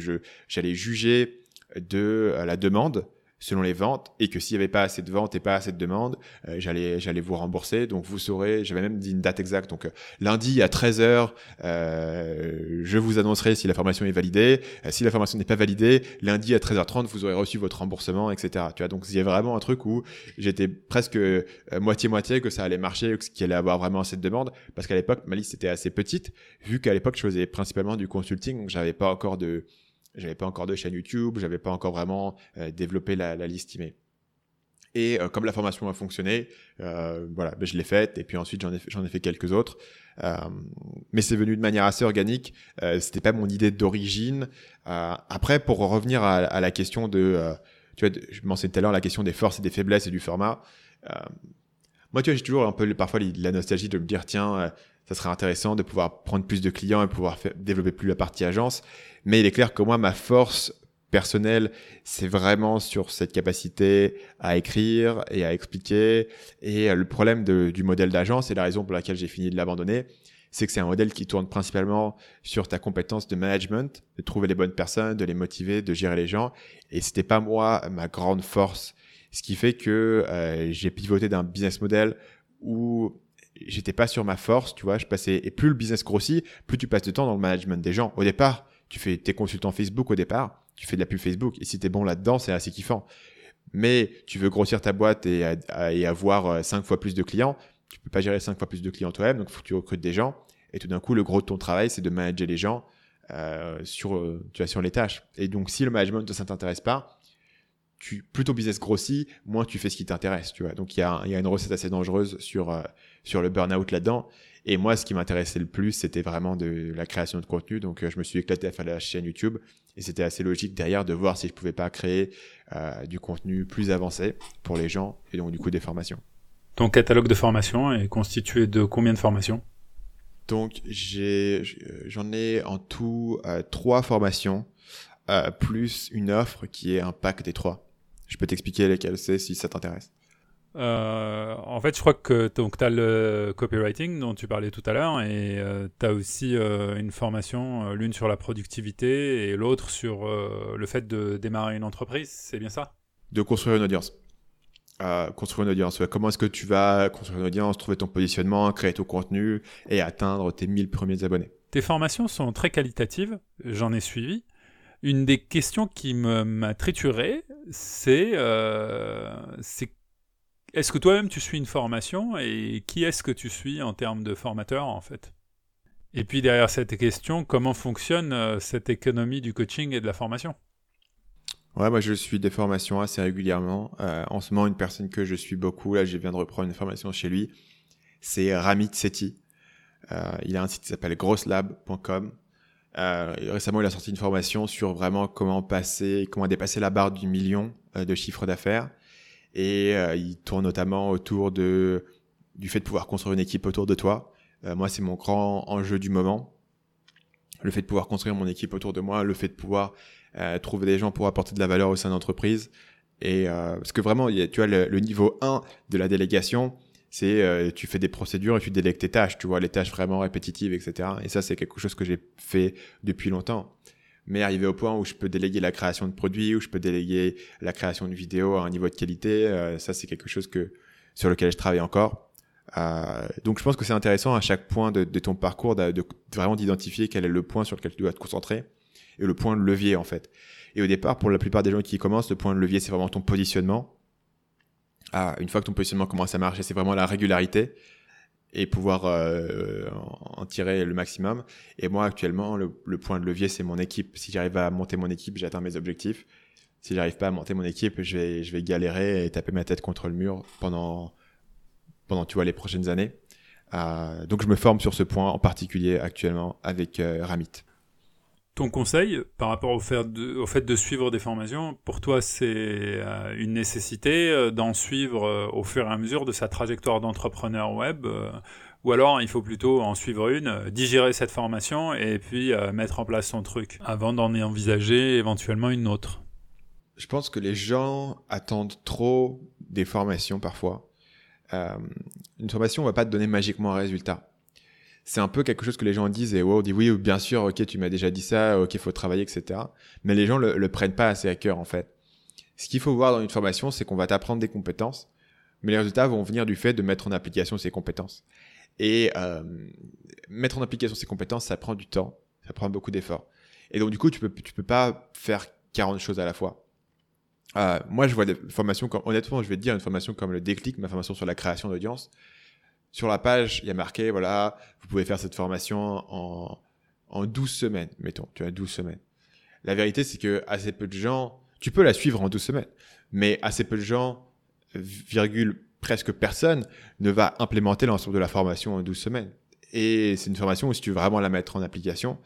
j'allais juger de euh, la demande selon les ventes et que s'il n'y avait pas assez de ventes et pas assez de demandes, euh, j'allais j'allais vous rembourser. Donc vous saurez, j'avais même dit une date exacte. Donc euh, lundi à 13h, euh, je vous annoncerai si la formation est validée. Euh, si la formation n'est pas validée, lundi à 13h30, vous aurez reçu votre remboursement, etc. Tu vois, donc il y a vraiment un truc où j'étais presque moitié-moitié que ça allait marcher, qu'il allait avoir vraiment assez de demandes. Parce qu'à l'époque, ma liste était assez petite, vu qu'à l'époque, je faisais principalement du consulting, donc j'avais pas encore de j'avais pas encore de chaîne YouTube, j'avais pas encore vraiment euh, développé la, la, liste email. Et euh, comme la formation a fonctionné, euh, voilà, ben, je l'ai faite et puis ensuite j'en ai, fait quelques autres. Mais c'est venu de manière assez organique. C'était pas mon idée d'origine. après, pour revenir à, à, la question de, tu vois, je mentionnais tout à l'heure la question des forces et des faiblesses et du format. moi, tu vois, j'ai toujours un peu parfois la nostalgie de me dire, tiens, ça serait intéressant de pouvoir prendre plus de clients et pouvoir développer plus la partie agence. Mais il est clair que moi, ma force personnelle, c'est vraiment sur cette capacité à écrire et à expliquer. Et euh, le problème du modèle d'agence, et la raison pour laquelle j'ai fini de l'abandonner, c'est que c'est un modèle qui tourne principalement sur ta compétence de management, de trouver les bonnes personnes, de les motiver, de gérer les gens. Et c'était pas moi ma grande force. Ce qui fait que euh, j'ai pivoté d'un business model où j'étais pas sur ma force, tu vois, je passais et plus le business grossit, plus tu passes de temps dans le management des gens. Au départ, tu fais tes consultants Facebook au départ, tu fais de la pub Facebook, et si t'es bon là-dedans, c'est assez kiffant. Mais tu veux grossir ta boîte et, et avoir euh, cinq fois plus de clients, tu peux pas gérer cinq fois plus de clients toi-même, donc faut que tu recrutes des gens. Et tout d'un coup, le gros de ton travail, c'est de manager les gens euh, sur, euh, tu sur les tâches. Et donc, si le management, ça t'intéresse pas, tu, plus ton business grossit, moins tu fais ce qui t'intéresse, tu vois. Donc, il y a, y a une recette assez dangereuse sur, euh, sur le burn-out là-dedans. Et moi, ce qui m'intéressait le plus, c'était vraiment de la création de contenu. Donc, je me suis éclaté à faire la chaîne YouTube. Et c'était assez logique derrière de voir si je pouvais pas créer du contenu plus avancé pour les gens et donc, du coup, des formations. Ton catalogue de formation est constitué de combien de formations? Donc j'ai, j'en ai en tout euh, trois formations, euh, plus une offre qui est un pack des trois. Je peux t'expliquer lesquelles c'est si ça t'intéresse. Euh, en fait, je crois que tu as le copywriting dont tu parlais tout à l'heure et tu as aussi une formation, l'une sur la productivité et l'autre sur le fait de démarrer une entreprise. C'est bien ça? De construire une audience construire une audience. Comment est-ce que tu vas construire une audience, trouver ton positionnement, créer ton contenu et atteindre tes 1000 premiers abonnés? Tes formations sont très qualitatives, j'en ai suivi. Une des questions qui m'a trituré, c'est euh, est-ce que toi-même tu suis une formation et qui est-ce que tu suis en termes de formateur en fait? Et puis derrière cette question, comment fonctionne euh, cette économie du coaching et de la formation? Ouais, moi je suis des formations assez régulièrement. Euh, en ce moment, une personne que je suis beaucoup, là je viens de reprendre une formation chez lui, c'est Ramit Sethi. Euh, il a un site qui s'appelle grosslab.com. Euh, récemment, il a sorti une formation sur vraiment comment passer, comment dépasser la barre du million euh, de chiffre d'affaires. Et euh, il tourne notamment autour de du fait de pouvoir construire une équipe autour de toi. Euh, moi, c'est mon grand enjeu du moment. Le fait de pouvoir construire mon équipe autour de moi, le fait de pouvoir euh, trouver des gens pour apporter de la valeur au sein de l'entreprise. Et parce que vraiment, y a, tu vois, le, niveau 1 de la délégation, c'est euh, tu fais des procédures et tu délègues tes tâches, tu vois, les tâches vraiment répétitives, etc. Et ça, c'est quelque chose que j'ai fait depuis longtemps. Mais arrivé au point où je peux déléguer la création de produits, où je peux déléguer la création de vidéos à un niveau de qualité, euh, ça, c'est quelque chose que sur lequel je travaille encore. Euh, donc, je pense que c'est intéressant à chaque point de, ton parcours de vraiment d'identifier quel est le point sur lequel tu dois te concentrer et le point de levier en fait. Et au départ, pour la plupart des gens qui commencent, le point de levier, c'est vraiment ton positionnement. Ah, une fois que ton positionnement commence à marcher, c'est vraiment la régularité et pouvoir euh, en tirer le maximum. Et moi, actuellement, le, point de levier, c'est mon équipe. Si j'arrive à monter mon équipe, j'atteins mes objectifs. Si j'arrive pas à monter mon équipe, je vais, je vais galérer et taper ma tête contre le mur pendant, pendant tu vois, les prochaines années. Euh, donc, je me forme sur ce point en particulier actuellement avec euh, Ramit. Ton conseil par rapport au fait, de, suivre des formations, pour toi c'est euh, une nécessité euh, d'en suivre euh, au fur et à mesure de sa trajectoire d'entrepreneur web ou alors il faut plutôt en suivre une, digérer cette formation et puis mettre en place son truc avant d'en envisager éventuellement une autre. Je pense que les gens attendent trop des formations parfois. une formation ne va pas te donner magiquement un résultat c'est un peu quelque chose que les gens disent et wow, on dit oui, bien sûr, ok, tu m'as déjà dit ça, ok, faut travailler, etc. Mais les gens le, le prennent pas assez à cœur en fait. Ce qu'il faut voir dans une formation, c'est qu'on va t'apprendre des compétences, mais les résultats vont venir du fait de mettre en application ces compétences. Et euh, mettre en application ces compétences, ça prend du temps, ça prend beaucoup d'efforts. Et donc du coup, tu peux tu peux pas faire 40 choses à la fois. Euh, moi, je vois des formations comme, honnêtement, je vais te dire une formation comme le déclic, ma formation sur la création d'audience sur la page, il y a marqué, voilà, vous pouvez faire cette formation en, en 12 semaines, mettons, tu as 12 semaines. La vérité, c'est que assez peu de gens, tu peux la suivre en 12 semaines, mais assez peu de gens, virgule, presque personne, ne va implémenter l'ensemble de la formation en 12 semaines. Et c'est une formation où si tu veux vraiment la mettre en application,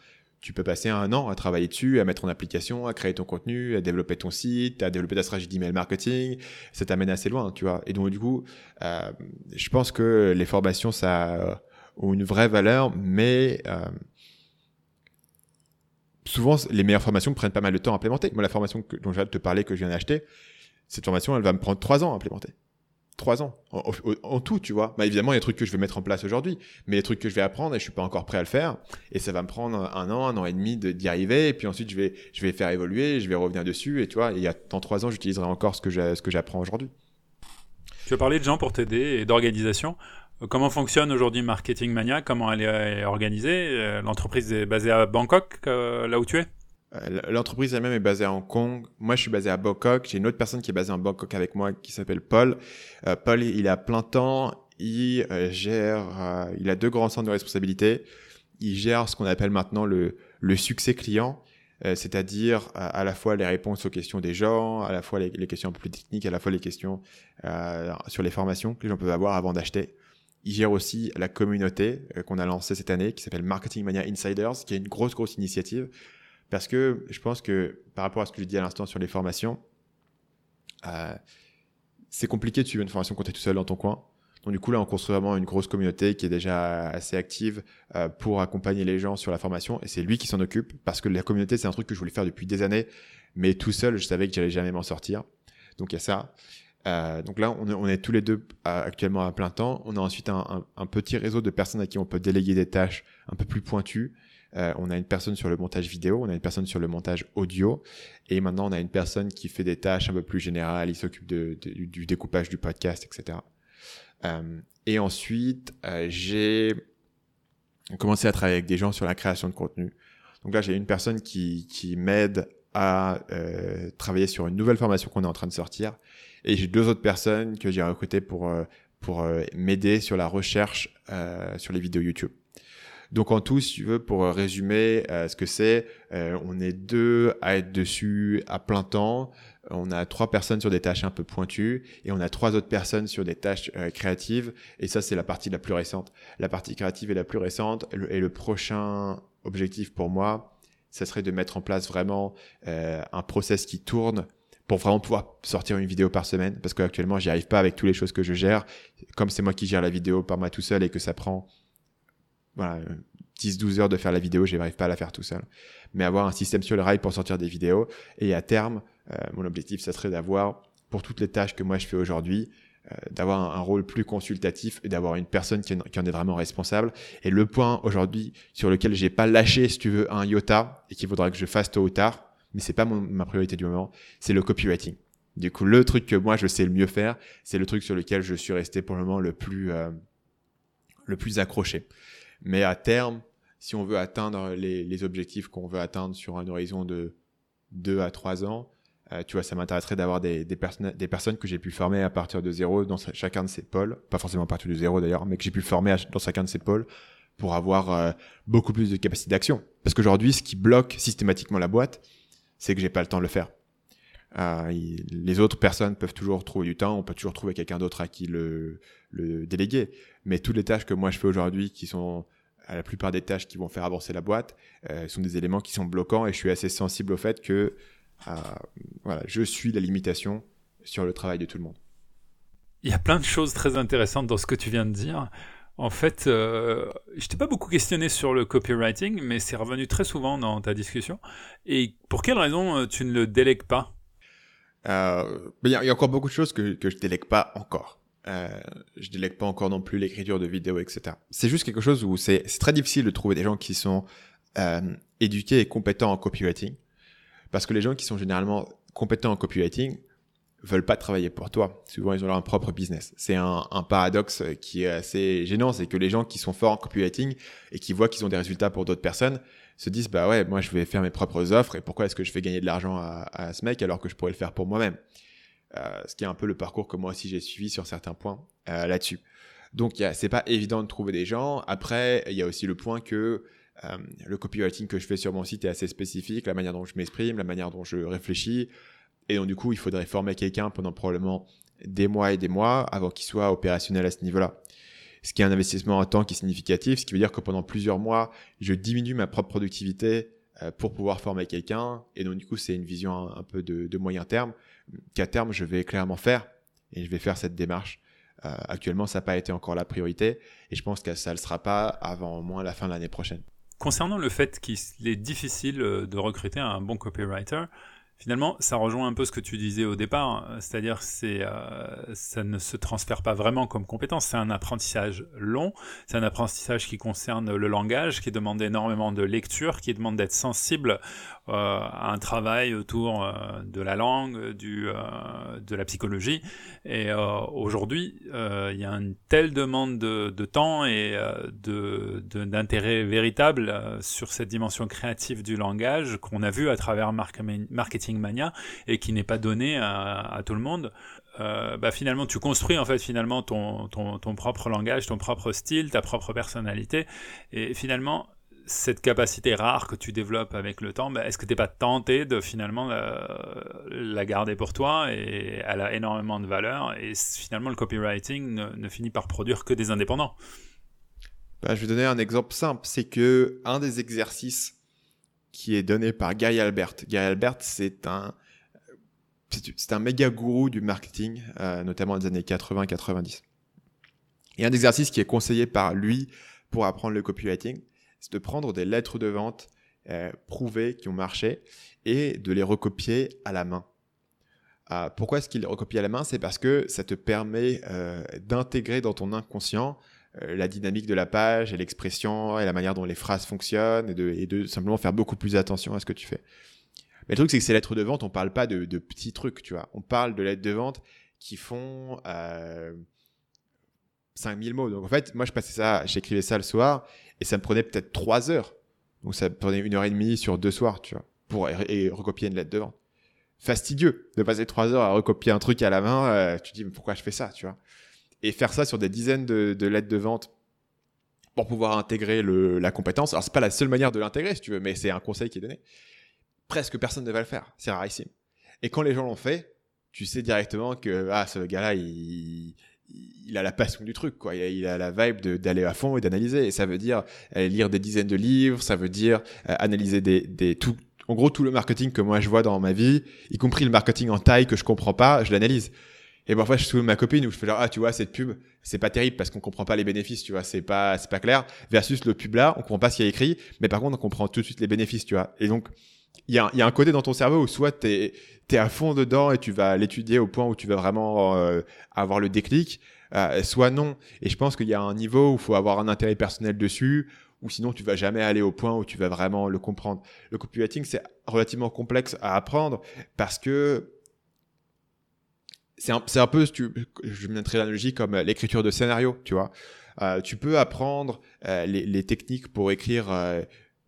tu peux passer un an à travailler dessus, à mettre en application, à créer ton contenu, à développer ton site, à développer ta stratégie d'email marketing. Ça t'amène assez loin, tu vois. Et donc, du coup, euh, je pense que les formations, ça ont une vraie valeur, mais euh, souvent, les meilleures formations prennent pas mal de temps à implémenter. Moi, la formation que, dont j'ai te parler, que je viens d'acheter, cette formation, elle va me prendre trois ans à implémenter trois ans en, tout, tu vois. Bah, évidemment, il y a des trucs que je vais mettre en place aujourd'hui, mais les trucs que je vais apprendre et je suis pas encore prêt à le faire. Et ça va me prendre un an, un an et demi d'y arriver. Et puis ensuite, je vais, je vais faire évoluer, je vais revenir dessus. Et tu vois, il y a dans trois ans, j'utiliserai encore ce que ce que j'apprends aujourd'hui. Tu as parlé de gens pour t'aider et d'organisation. Comment fonctionne aujourd'hui Marketing Mania? Comment elle est organisée? Euh, L'entreprise est basée à Bangkok, euh, là où tu es? L'entreprise elle-même est basée à Hong Kong. Moi, je suis basé à Bangkok. J'ai une autre personne qui est basée à Bangkok avec moi qui s'appelle Paul. Euh, Paul, il est à plein temps. il gère, il a deux grands centres de responsabilité. Il gère ce qu'on appelle maintenant le, le succès client, c'est-à-dire à, la fois les réponses aux questions des gens, à la fois les, les, questions un peu plus techniques, à la fois les questions sur les formations que les gens peuvent avoir avant d'acheter. Il gère aussi la communauté qu'on a lancée cette année qui s'appelle Marketing Mania Insiders, qui est une grosse, grosse initiative parce que je pense que par rapport à ce que je dis à l'instant sur les formations, euh, c'est compliqué de suivre une formation quand tu es tout seul dans ton coin. Donc du coup là, on construit vraiment une grosse communauté qui est déjà assez active euh, pour accompagner les gens sur la formation. Et c'est lui qui s'en occupe parce que la communauté, c'est un truc que je voulais faire depuis des années, mais tout seul, je savais que j'allais jamais m'en sortir. Donc il y a ça. Euh, donc là, on est, tous les deux actuellement à plein temps. On a ensuite un, petit réseau de personnes à qui on peut déléguer des tâches un peu plus pointues. Euh, on a une personne sur le montage vidéo, on a une personne sur le montage audio, et maintenant on a une personne qui fait des tâches un peu plus générales, il s'occupe du découpage du podcast, etc. Euh, et ensuite, euh, j'ai commencé à travailler avec des gens sur la création de contenu. Donc là, j'ai une personne qui, qui m'aide à euh, travailler sur une nouvelle formation qu'on est en train de sortir, et j'ai deux autres personnes que j'ai recrutées pour pour m'aider sur la recherche sur les vidéos YouTube. Donc en tout, si tu veux, pour euh, résumer euh, ce que c'est, euh, on est deux à être dessus à plein temps. On a trois personnes sur des tâches un peu pointues et on a trois autres personnes sur des tâches créatives. Et ça, c'est la partie la plus récente. La partie créative est la plus récente. Et le prochain objectif pour moi, ça serait de mettre en place vraiment un process qui tourne pour vraiment pouvoir sortir une vidéo par semaine parce qu'actuellement j'y arrive pas avec toutes les choses que je gère comme c'est moi qui gère la vidéo par moi tout seul et que ça prend voilà, 10-12 heures de faire la vidéo, je n'arrive pas à la faire tout seul. Mais avoir un système sur le rail pour sortir des vidéos. Et à terme, euh, mon objectif, ça serait d'avoir, pour toutes les tâches que moi je fais aujourd'hui, euh, d'avoir un, rôle plus consultatif et d'avoir une personne qui en, est vraiment responsable. Et le point aujourd'hui sur lequel j'ai pas lâché, si tu veux, un iota et qu'il faudra que je fasse tôt ou tard, mais c'est pas ma priorité du moment, c'est le copywriting. Du coup, le truc que moi je sais le mieux faire, c'est le truc sur lequel je suis resté pour le moment le plus euh, le plus accroché. Mais à terme, si on veut atteindre les, objectifs qu'on veut atteindre sur un horizon de 2 à 3 ans, euh, tu vois, ça m'intéresserait d'avoir des, personnes, que j'ai pu former à partir de zéro dans chacun de ces pôles, pas forcément à partir de zéro d'ailleurs, mais que j'ai pu former dans chacun de ces pôles pour avoir euh, beaucoup plus de capacité d'action. Parce qu'aujourd'hui, ce qui bloque systématiquement la boîte, c'est que j'ai pas le temps de le faire. Euh, les autres personnes peuvent toujours trouver du temps, on peut toujours trouver quelqu'un d'autre à qui le déléguer. Mais toutes les tâches que moi je fais aujourd'hui, qui sont à la plupart des tâches qui vont faire avancer la boîte, euh, sont des éléments qui sont bloquants et je suis assez sensible au fait que euh, voilà, je suis la limitation sur le travail de tout le monde. Il y a plein de choses très intéressantes dans ce que tu viens de dire. En fait, euh, je t'ai pas beaucoup questionné sur le copywriting, mais c'est revenu très souvent dans ta discussion. Et pour quelle raison euh, tu ne le délègues pas? Il y, a encore beaucoup de choses que, que je délègue pas encore. Euh, je délègue pas encore non plus l'écriture de vidéos, etc. C'est juste quelque chose où c'est très difficile de trouver des gens qui sont euh, éduqués et compétents en copywriting. Parce que les gens qui sont généralement compétents en copywriting veulent pas travailler pour toi. Souvent, ils ont leur propre business. C'est un, paradoxe qui est assez gênant, c'est que les gens qui sont forts en copywriting et qui voient qu'ils ont des résultats pour d'autres personnes se disent, bah ouais, moi je vais faire mes propres offres et pourquoi est-ce que je fais gagner de l'argent à, ce mec alors que je pourrais le faire pour moi-même? Euh, ce qui est un peu le parcours que moi aussi j'ai suivi sur certains points euh, là-dessus. Donc c'est pas évident de trouver des gens. Après, il y a aussi le point que euh, le copywriting que je fais sur mon site est assez spécifique, la manière dont je m'exprime, la manière dont je réfléchis. Et donc du coup, il faudrait former quelqu'un pendant probablement des mois et des mois avant qu'il soit opérationnel à ce niveau-là. Ce qui est un investissement en temps qui est significatif, ce qui veut dire que pendant plusieurs mois, je diminue ma propre productivité pour pouvoir former quelqu'un. Et donc du coup, c'est une vision un, peu de, de moyen terme qu'à terme, je vais clairement faire et je vais faire cette démarche. Euh, actuellement, ça n'a pas été encore la priorité et je pense que ça ne le sera pas avant au moins la fin de l'année prochaine. Concernant le fait qu'il est difficile euh, de recruter un bon copywriter, Finalement, ça rejoint un peu ce que tu disais au départ, hein. c'est-à-dire c'est euh, ça ne se transfère pas vraiment comme compétence, c'est un apprentissage long, c'est un apprentissage qui concerne le langage, qui demande énormément de lecture, qui demande d'être sensible euh, à un travail autour euh, de la langue, du, de la psychologie. Et aujourd'hui, il y a une telle demande de, de temps et d'intérêt véritable sur cette dimension créative du langage qu'on a vu à travers marketing Mania et qui n'est pas donné à, tout le monde. Euh, bah finalement, tu construis en fait finalement ton, ton, propre langage, ton propre style, ta propre personnalité, et finalement cette capacité rare que tu développes avec le temps, bah, est-ce que tu n'es pas tenté de finalement la, garder pour toi et elle a énormément de valeur et finalement le copywriting ne, finit par produire que des indépendants? Bah, Je vais donner un exemple simple, c'est que un des exercices qui est donné par Gary Albert, Gary Albert c'est un c'est un méga gourou du marketing, euh, notamment les années 80-90. Et un exercice qui est conseillé par lui pour apprendre le copywriting, c'est de prendre des lettres de vente euh, prouvées qui ont marché et de les recopier à la main. Euh, pourquoi est-ce qu'il les recopie à la main? C'est parce que ça te permet euh, d'intégrer dans ton inconscient la dynamique de la page et l'expression et la manière dont les phrases fonctionnent et de, et de, simplement faire beaucoup plus attention à ce que tu fais. Mais le truc, c'est que ces lettres de vente, on parle pas de, de, petits trucs, tu vois. On parle de lettres de vente qui font euh, 5000 mots. Donc en fait, moi, je passais ça, j'écrivais ça le soir et ça me prenait peut-être trois heures. Donc ça me prenait une heure et demie sur deux soirs, tu vois, pour et, recopier une lettre de vente. Fastidieux de passer trois heures à recopier un truc à la main. Euh, tu te dis mais pourquoi je fais ça, tu vois? Et faire ça sur des dizaines de, lettres de vente pour pouvoir intégrer la compétence. Alors c'est pas la seule manière de l'intégrer, si tu veux, mais c'est un conseil qui est donné. Presque personne ne va le faire. C'est rarissime. Et quand les gens l'ont fait, tu sais directement que ah ce gars-là il a la passion du truc, quoi. Il a, la vibe d'aller à fond et d'analyser. Et ça veut dire lire des dizaines de livres, ça veut dire euh, analyser tout, en gros, tout le marketing que moi je vois dans ma vie, y compris le marketing en taille que je comprends pas, je l'analyse. Et parfois, je suis ma copine où je fais genre, ah, tu vois, cette pub, c'est pas terrible parce qu'on comprend pas les bénéfices, tu vois, c'est pas, c'est pas clair. Versus le pub là, on comprend pas ce qu'il y a écrit, mais par contre, on comprend tout de suite les bénéfices, tu vois. Et donc, il y a, y a un côté dans ton cerveau où soit t'es, t'es à fond dedans et tu vas l'étudier au point où tu vas vraiment euh, avoir le déclic, euh, soit non. Et je pense qu'il y a un niveau où il faut avoir un intérêt personnel dessus, ou sinon tu vas jamais aller au point où tu vas vraiment le comprendre. Le copywriting, c'est relativement complexe à apprendre parce que c'est un, un, peu, tu, je mettrai l'analogie comme l'écriture de scénario, tu vois. Euh, tu peux apprendre euh, les, techniques pour écrire euh,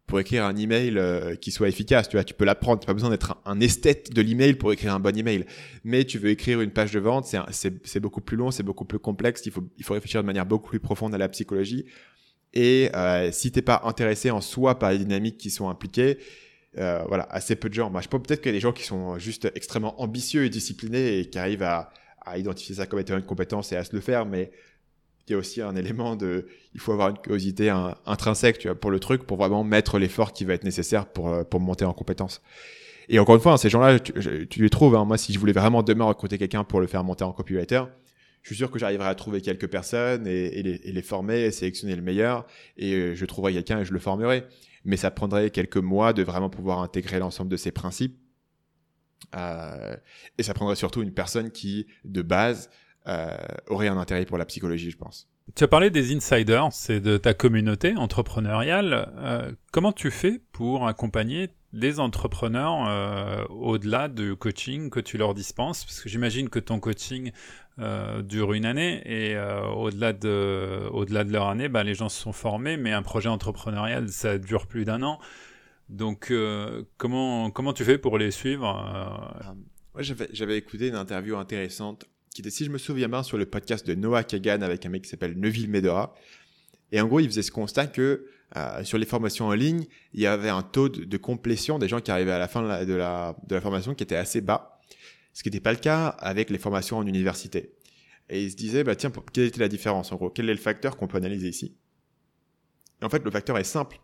pour écrire un email euh, qui soit efficace. Tu vois, tu peux l'apprendre. Tu pas besoin d'être un, esthète de l'email pour écrire un bon email. Mais tu veux écrire une page de vente, c'est beaucoup plus long, c'est beaucoup plus complexe. Il faut, il faut réfléchir de manière beaucoup plus profonde à la psychologie. Et euh, si t'es pas intéressé en soi par les dynamiques qui sont impliquées, euh, voilà, assez peu de gens. Moi, je pense peut-être qu'il y a des gens qui sont juste extrêmement ambitieux et disciplinés et qui arrivent à, à identifier ça comme étant une compétence et à se le faire, mais il y a aussi un élément de, il faut avoir une curiosité intrinsèque, tu vois, pour le truc, pour vraiment mettre l'effort qui va être nécessaire pour, euh, pour monter en compétence. Et encore une fois, hein, ces gens-là, tu, les trouves. Hein. Moi, si je voulais vraiment demain recruter quelqu'un pour le faire monter en copywriter, je suis sûr que j'arriverai à trouver quelques personnes et, les, et, les, former, et sélectionner le meilleur. Et euh, je trouverai quelqu'un et je le formerai. Mais ça prendrait quelques mois de vraiment pouvoir intégrer l'ensemble de ces principes. Euh, et ça prendrait surtout une personne qui, de base, euh, aurait un intérêt pour la psychologie, je pense. Tu as parlé des insiders, c'est de ta communauté entrepreneuriale. Euh, comment tu fais pour accompagner des entrepreneurs euh, au-delà du coaching que tu leur dispenses Parce que j'imagine que ton coaching euh, dure une année et euh, au-delà de, au-delà de leur année, bah, les gens se sont formés, mais un projet entrepreneurial, ça dure plus d'un an. Donc, comment, comment tu fais pour les suivre j'avais, j'avais écouté une interview intéressante qui était, si je me souviens bien, sur le podcast de Noah Kagan avec un mec qui s'appelle Neville Medora. Et en gros, il faisait ce constat que euh, sur les formations en ligne, il y avait un taux de, complétion des gens qui arrivaient à la fin de la, formation qui était assez bas, ce qui n'était pas le cas avec les formations en université. Et il se disait, bah tiens, quelle était la différence en gros? Quel est le facteur qu'on peut analyser ici? En fait, le facteur est simple.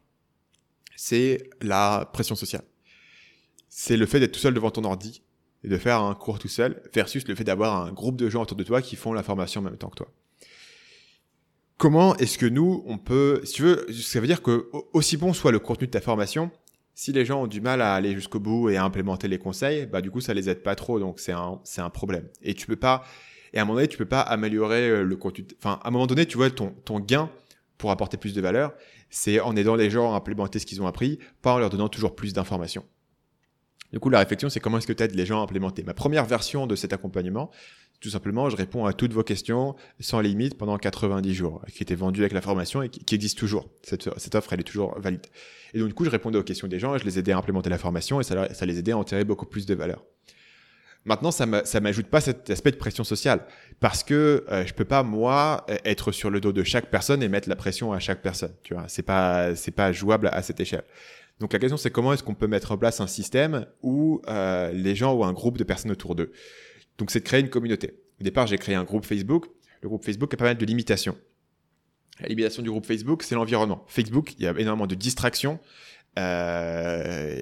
C'est la pression sociale. C'est le fait d'être tout seul devant ton ordi et de faire un cours tout seul versus le fait d'avoir un groupe de gens autour de toi qui font la formation en même temps que toi. Comment est-ce que nous, on peut, si tu veux, ça veut dire que aussi bon soit le contenu de ta formation, si les gens ont du mal à aller jusqu'au bout et à implémenter les conseils, bah du coup ça les aide pas trop, donc c'est un c'est un problème. Et tu peux pas, et à un moment donné tu peux pas améliorer euh, le contenu. Enfin à un moment donné tu vois ton ton gain pour apporter plus de valeur, c'est en aidant les gens à implémenter ce qu'ils ont appris, pas en leur donnant toujours plus d'informations. Du coup, la réflexion, c'est comment est-ce que tu aides les gens à implémenter? Ma première version de cet accompagnement, tout simplement, je réponds à toutes vos questions sans limite pendant 90 jours, qui était vendu avec la formation et qui, existe toujours. Cette, offre, elle est toujours valide. Et donc, du coup, je répondais aux questions des gens, je les aidais à implémenter la formation et ça, les aidait à en tirer beaucoup plus de valeur. Maintenant, ça m'ajoute pas cet aspect de pression sociale parce que euh, je peux pas moi être sur le dos de chaque personne et mettre la pression à chaque personne. Tu vois, pas c'est pas jouable à cette échelle. Donc la question c'est comment est-ce qu'on peut mettre en place un système où euh, les gens ont un groupe de personnes autour d'eux? Donc c'est de créer une communauté. Au départ, j'ai créé un groupe Facebook. Le groupe Facebook a pas mal de limitations. La limitation du groupe Facebook, c'est l'environnement. Facebook, il y a énormément de distractions. Euh,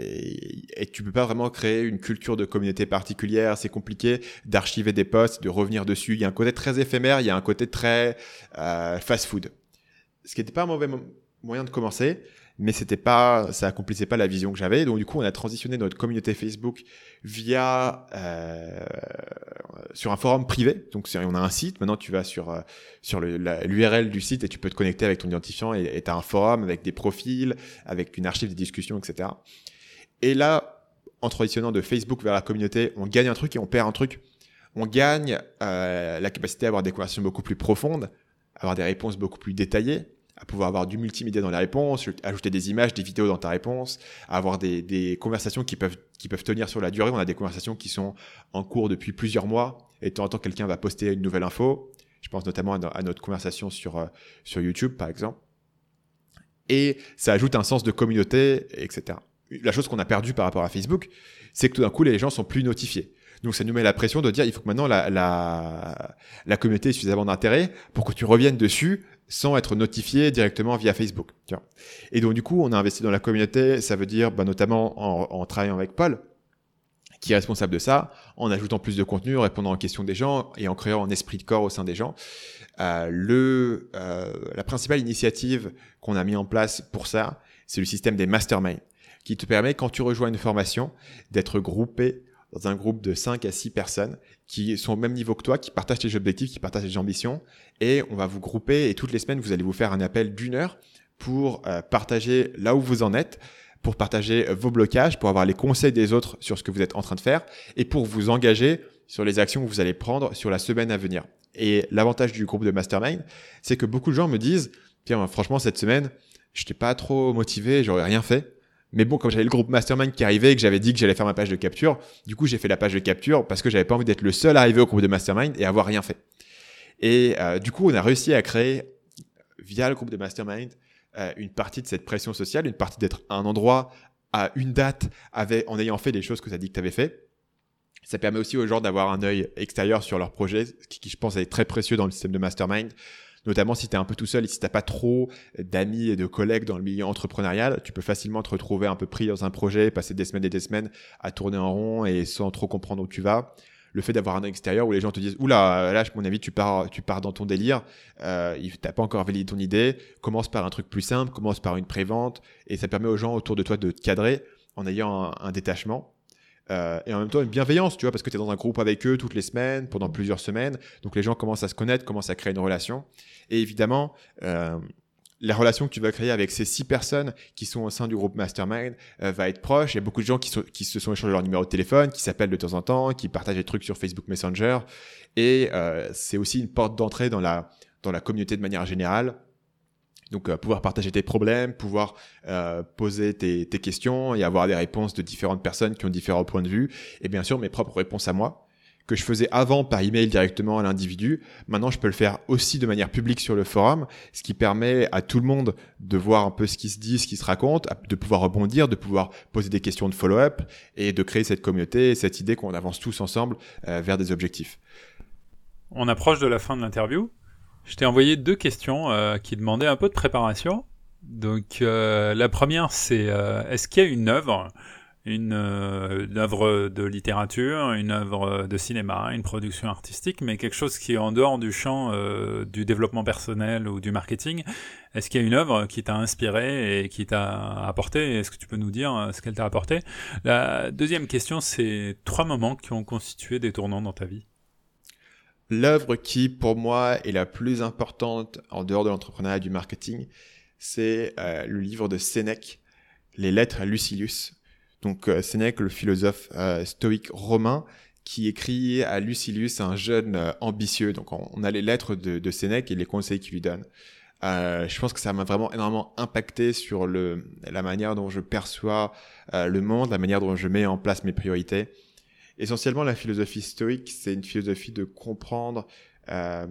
et tu peux pas vraiment créer une culture de communauté particulière. C'est compliqué d'archiver des posts, de revenir dessus. Il y a un côté très éphémère, il y a un côté très euh, fast-food. Ce qui n'était pas un mauvais moyen de commencer, mais c'était pas, ça accomplissait pas la vision que j'avais. Donc du coup, on a transitionné notre communauté Facebook via euh, sur un forum privé. Donc on a un site. Maintenant, tu vas sur euh, sur l'URL du site et tu peux te connecter avec ton identifiant et tu as un forum avec des profils, avec une archive des discussions, etc. Et là, en transitionnant de Facebook vers la communauté, on gagne un truc et on perd un truc. On gagne euh, la capacité à avoir des conversations beaucoup plus profondes, avoir des réponses beaucoup plus détaillées à pouvoir avoir du multimédia dans les réponses, ajouter des images, des vidéos dans ta réponse, avoir des, conversations qui peuvent, tenir sur la durée. On a des conversations qui sont en cours depuis plusieurs mois et de temps en temps quelqu'un va poster une nouvelle info. Je pense notamment à, notre conversation sur, euh, sur YouTube par exemple. Et ça ajoute un sens de communauté, etc. La chose qu'on a perdue par rapport à Facebook, c'est que tout d'un coup les gens sont plus notifiés. Donc ça nous met la pression de dire il faut que maintenant la, la, la communauté ait suffisamment d'intérêt pour que tu reviennes dessus sans être notifié directement via Facebook. Et donc du coup, on a investi dans la communauté, ça veut dire bah, notamment en, travaillant avec Paul, qui est responsable de ça, en ajoutant plus de contenu, en répondant aux questions des gens et en créant un esprit de corps au sein des gens. Euh, euh, la principale initiative qu'on a mis en place pour ça, c'est le système des masterminds, qui te permet, quand tu rejoins une formation, d'être groupé dans un groupe de 5 à 6 personnes qui sont au même niveau que toi, qui partagent tes objectifs, qui partagent tes ambitions, et on va vous grouper, et toutes les semaines, vous allez vous faire un appel d'une heure pour euh, partager là où vous en êtes, pour partager euh, vos blocages, pour avoir les conseils des autres sur ce que vous êtes en train de faire, et pour vous engager sur les actions que vous allez prendre sur la semaine à venir. Et l'avantage du groupe de mastermind, c'est que beaucoup de gens me disent, tiens, franchement, cette semaine, je n'étais pas trop motivé, j'aurais rien fait. Mais bon, comme j'avais le groupe Mastermind qui arrivait et que j'avais dit que j'allais faire ma page de capture, du coup, j'ai fait la page de capture parce que j'avais pas envie d'être le seul arrivé au groupe de Mastermind et avoir rien fait. Et euh, du coup, on a réussi à créer, via le groupe de Mastermind, euh, une partie de cette pression sociale, une partie d'être à un endroit, à une date, en ayant fait les choses que tu dit que tu avais fait. Ça permet aussi aux gens d'avoir un œil extérieur sur leur projet, ce qui, je pense, est très précieux dans le système de Mastermind notamment si tu es un peu tout seul et si t'as pas trop d'amis et de collègues dans le milieu entrepreneurial, tu peux facilement te retrouver un peu pris dans un projet, passer des semaines et des semaines à tourner en rond et sans trop comprendre où tu vas. Le fait d'avoir un extérieur où les gens te disent oula là mon avis tu pars tu pars dans ton délire euh, t'as pas encore validé ton idée commence par un truc plus simple commence par une prévente et ça permet aux gens autour de toi de te cadrer en ayant un détachement euh, et en même temps une bienveillance, tu vois, parce que tu es dans un groupe avec eux toutes les semaines, pendant plusieurs semaines, donc les gens commencent à se connaître, commencent à créer une relation. Et évidemment, euh, la relation que tu vas créer avec ces six personnes qui sont au sein du groupe Mastermind euh, va être proche. Il y a beaucoup de gens qui, se sont échangés leur numéro de téléphone, qui s'appellent de temps en temps, qui partagent des trucs sur Facebook Messenger. Et c'est aussi une porte d'entrée dans la, dans la communauté de manière générale. Donc euh, pouvoir partager tes problèmes, pouvoir euh, poser tes, tes, questions et avoir des réponses de différentes personnes qui ont différents points de vue. Et bien sûr mes propres réponses à moi que je faisais avant par email directement à l'individu. Maintenant, je peux le faire aussi de manière publique sur le forum, ce qui permet à tout le monde de voir un peu ce qui se dit, ce qui se raconte, de pouvoir rebondir, de pouvoir poser des questions de follow-up et de créer cette communauté, cette idée qu'on avance tous ensemble euh, vers des objectifs. On approche de la fin de l'interview. Je t'ai envoyé deux questions euh, qui demandaient un peu de préparation. Donc euh, la première, c'est euh, est-ce qu'il y a une œuvre, une, une, œuvre de littérature, une œuvre de cinéma, une production artistique, mais quelque chose qui est en dehors du champ du développement personnel ou du marketing? Est-ce qu'il y a une œuvre qui t'a inspiré et qui t'a apporté? Est-ce que tu peux nous dire ce qu'elle t'a apporté? La deuxième question, c'est trois moments qui ont constitué des tournants dans ta vie. L'œuvre qui, pour moi, est la plus importante en dehors de l'entrepreneuriat et du marketing, c'est euh, le livre de Sénèque, Les lettres à Lucilius. Donc Sénèque, le philosophe stoïque romain, qui écrit à Lucilius, un jeune ambitieux. Donc on, a les lettres de, de Sénèque et les conseils qu'il lui donne. Euh, je pense que ça m'a vraiment énormément impacté sur le, la manière dont je perçois euh, le monde, la manière dont je mets en place mes priorités. Essentiellement, la philosophie stoïque, c'est une philosophie de comprendre euh,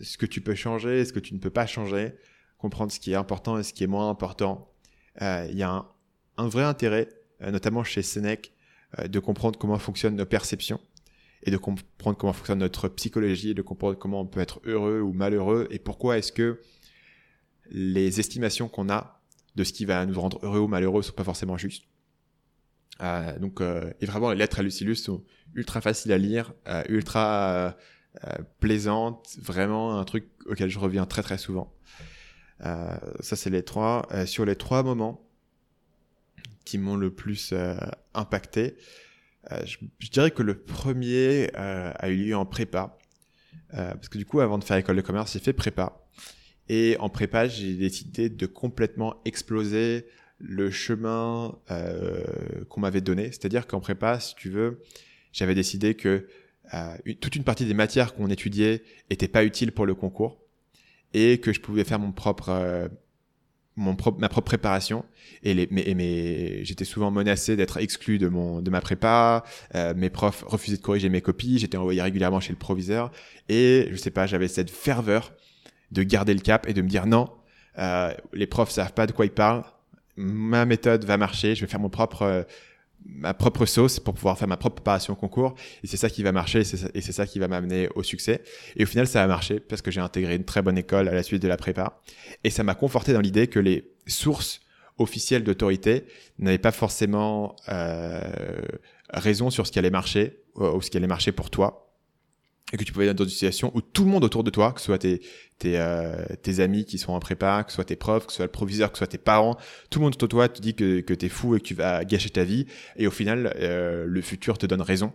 ce que tu peux changer ce que tu ne peux pas changer, comprendre ce qui est important et ce qui est moins important. Euh, il y a un, un vrai intérêt, euh, notamment chez Sénèque, de comprendre comment fonctionnent nos perceptions et de comprendre comment fonctionne notre psychologie de comprendre comment on peut être heureux ou malheureux et pourquoi est-ce que les estimations qu'on a de ce qui va nous rendre heureux ou malheureux sont pas forcément justes. Euh, donc, euh, et vraiment, les lettres à Lucilius sont ultra faciles à lire, euh, ultra plaisantes, vraiment un truc auquel je reviens très très souvent. ça, c'est les trois. sur les trois moments qui m'ont le plus impacté, je, je, dirais que le premier a eu lieu en prépa. parce que du coup, avant de faire école de commerce, j'ai fait prépa. Et en prépa, j'ai décidé de complètement exploser le chemin euh, qu'on m'avait donné. C'est-à-dire qu'en prépa, si tu veux, j'avais décidé que euh, toute une partie des matières qu'on étudiait n'était pas utile pour le concours et que je pouvais faire mon propre, euh, mon propre, ma propre préparation. Et, les, mais, mais j'étais souvent menacé d'être exclu de mon, de ma prépa. Euh, mes profs refusaient de corriger mes copies. J'étais envoyé régulièrement chez le proviseur et je sais pas, j'avais cette ferveur de garder le cap et de me dire non, euh, les profs savent pas de quoi ils parlent, ma méthode va marcher, je vais faire mon propre euh, ma propre sauce pour pouvoir faire ma propre préparation au concours. Et c'est ça qui va marcher et c'est ça qui va m'amener au succès. Et au final ça a marché parce que j'ai intégré une très bonne école à la suite de la prépa. Et ça m'a conforté dans l'idée que les sources officielles d'autorité n'avaient pas forcément euh, raison sur ce qui allait marcher ou ce qui allait marcher pour toi et que tu pouvais être dans une situation où tout le monde autour de toi, que ce soit tes, tes, euh, tes amis qui sont en prépa, que ce soit tes profs, que ce soit le proviseur, que ce soit tes parents, tout le monde autour de toi te dit que, que t'es fou et que tu vas gâcher ta vie. Et au final, euh, le futur te donne raison.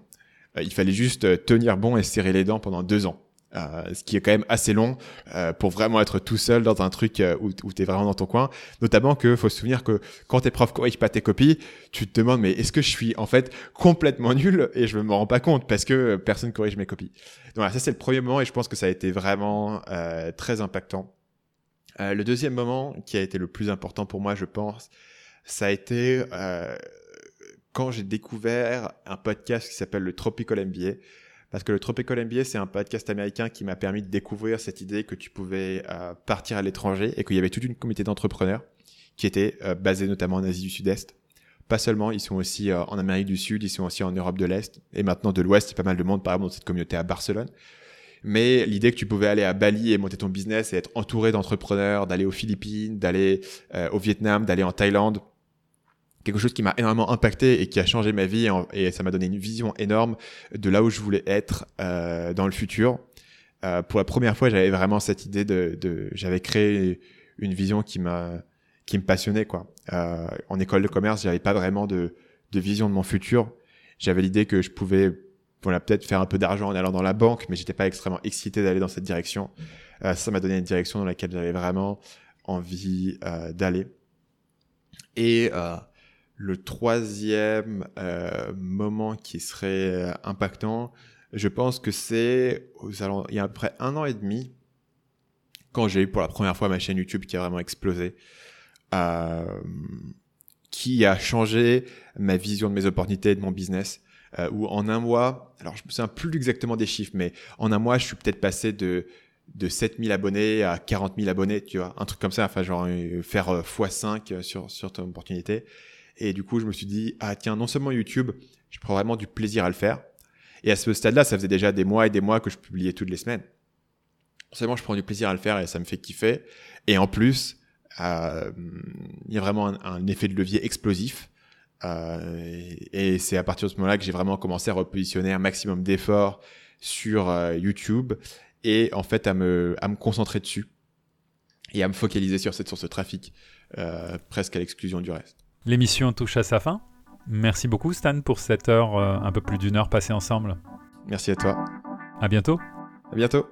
Euh, il fallait juste tenir bon et serrer les dents pendant deux ans. Euh, ce qui est quand même assez long euh, pour vraiment être tout seul dans un truc euh, où, où tu es vraiment dans ton coin. Notamment que faut se souvenir que quand tes profs corrigent pas tes copies, tu te demandes mais est-ce que je suis en fait complètement nul et je me rends pas compte parce que personne corrige mes copies. Donc voilà, ça c'est le premier moment et je pense que ça a été vraiment très impactant. le deuxième moment qui a été le plus important pour moi, je pense, ça a été quand j'ai découvert un podcast qui s'appelle le Tropical MBA parce que le Tropical MBA, c'est un podcast américain qui m'a permis de découvrir cette idée que tu pouvais euh, partir à l'étranger et qu'il y avait toute une communauté d'entrepreneurs qui était euh, basée notamment en Asie du Sud-Est. Pas seulement, ils sont aussi euh, en Amérique du Sud, ils sont aussi en Europe de l'Est et maintenant de l'Ouest. Il y a pas mal de monde, par exemple, dans cette communauté à Barcelone. Mais l'idée que tu pouvais aller à Bali et monter ton business et être entouré d'entrepreneurs, d'aller aux Philippines, d'aller au Vietnam, d'aller en Thaïlande, quelque chose qui m'a énormément impacté et qui a changé ma vie et ça m'a donné une vision énorme de là où je voulais être euh, dans le futur. Euh, pour la première fois, j'avais vraiment cette idée de, de j'avais créé une vision qui m'a qui me passionnait quoi. Euh, en école de commerce, j'avais pas vraiment de, de vision de mon futur. J'avais l'idée que je pouvais voilà peut-être faire un peu d'argent en allant dans la banque, mais j'étais pas extrêmement excité d'aller dans cette direction. Euh, ça m'a donné une direction dans laquelle j'avais vraiment envie euh, d'aller. Et euh, le troisième euh, moment qui serait euh, impactant, je pense que c'est il y a à peu près un an et demi, quand j'ai eu pour la première fois ma chaîne YouTube qui a vraiment explosé, euh, qui a changé ma vision de mes opportunités et de mon business. Euh, où en un mois, alors je me souviens plus exactement des chiffres, mais en un mois, je suis peut-être passé de de 7000 abonnés à 40 000 abonnés, tu vois, un truc comme ça, enfin genre faire x5 sur sur ton opportunité. Et du coup, je me suis dit, ah tiens, non seulement YouTube, je prends vraiment du plaisir à le faire. Et à ce stade-là, ça faisait déjà des mois et des mois que je publiais toutes les semaines. Non seulement je prends du plaisir à le faire et ça me fait kiffer. Et en plus, euh, il y a vraiment un, effet de levier explosif. Euh, et, c'est à partir de ce moment-là que j'ai vraiment commencé à repositionner un maximum d'efforts sur euh, YouTube et en fait à me, à me concentrer dessus et à me focaliser sur cette source de trafic presque à l'exclusion du reste. L'émission touche à sa fin. Merci beaucoup Stan pour cette heure, euh, un peu plus d'une heure passée ensemble. Merci à toi. À bientôt. À bientôt.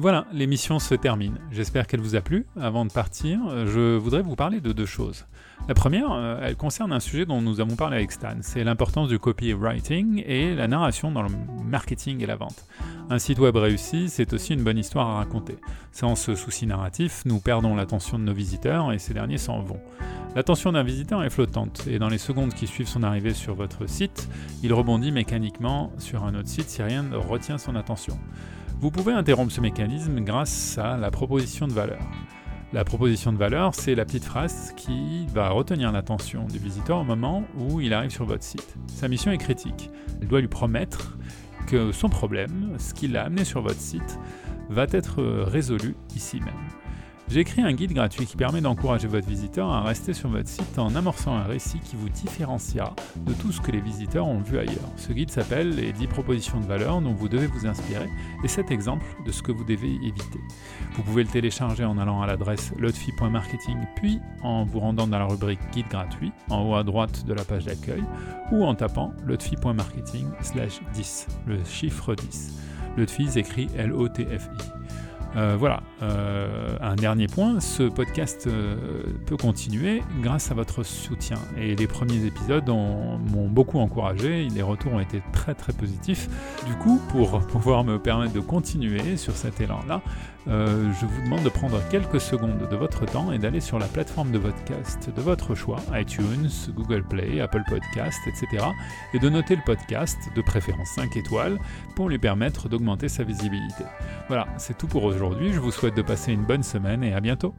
Voilà, l'émission se termine. J'espère qu'elle vous a plu. Avant de partir, je voudrais vous parler de deux choses. La première, euh, elle concerne un sujet dont nous avons parlé avec Stan, c'est l'importance du copywriting et la narration dans le marketing et la vente. Un site web réussi, c'est aussi une bonne histoire à raconter. Sans ce souci narratif, nous perdons l'attention de nos visiteurs et ces derniers s'en vont. L'attention d'un visiteur est flottante et dans les secondes qui suivent son arrivée sur votre site, il rebondit mécaniquement sur un autre site si rien ne retient son attention. Vous pouvez interrompre ce mécanisme grâce à la proposition de valeur. La proposition de valeur, c'est la petite phrase qui va retenir l'attention du visiteur au moment où il arrive sur votre site. Sa mission est critique. Elle doit lui promettre que son problème, ce qui l'a amené sur votre site, va être résolu ici même. J'ai écrit un guide gratuit qui permet d'encourager votre visiteur à rester sur votre site en amorçant un récit qui vous différenciera de tout ce que les visiteurs ont vu ailleurs. Ce guide s'appelle Les 10 propositions de valeur dont vous devez vous inspirer et 7 exemples de ce que vous devez éviter. Vous pouvez le télécharger en allant à l'adresse lotfi.marketing puis en vous rendant dans la rubrique guide gratuit en haut à droite de la page d'accueil ou en tapant lotfi.marketing 10, le chiffre 10. Lotfi s'écrit L-O-T-F-I. Euh, voilà, euh, un dernier point, ce podcast euh, peut continuer grâce à votre soutien. Et les premiers épisodes m'ont beaucoup encouragé, les retours ont été très très positifs. Du coup, pour pouvoir me permettre de continuer sur cet élan-là, je vous demande de prendre quelques secondes de votre temps et d'aller sur la plateforme de podcast de votre choix, iTunes, Google Play, Apple Podcast, etc. et de noter le podcast, de préférence 5 étoiles, pour lui permettre d'augmenter sa visibilité. Voilà, c'est tout pour aujourd'hui. Je vous souhaite de passer une bonne semaine et à bientôt.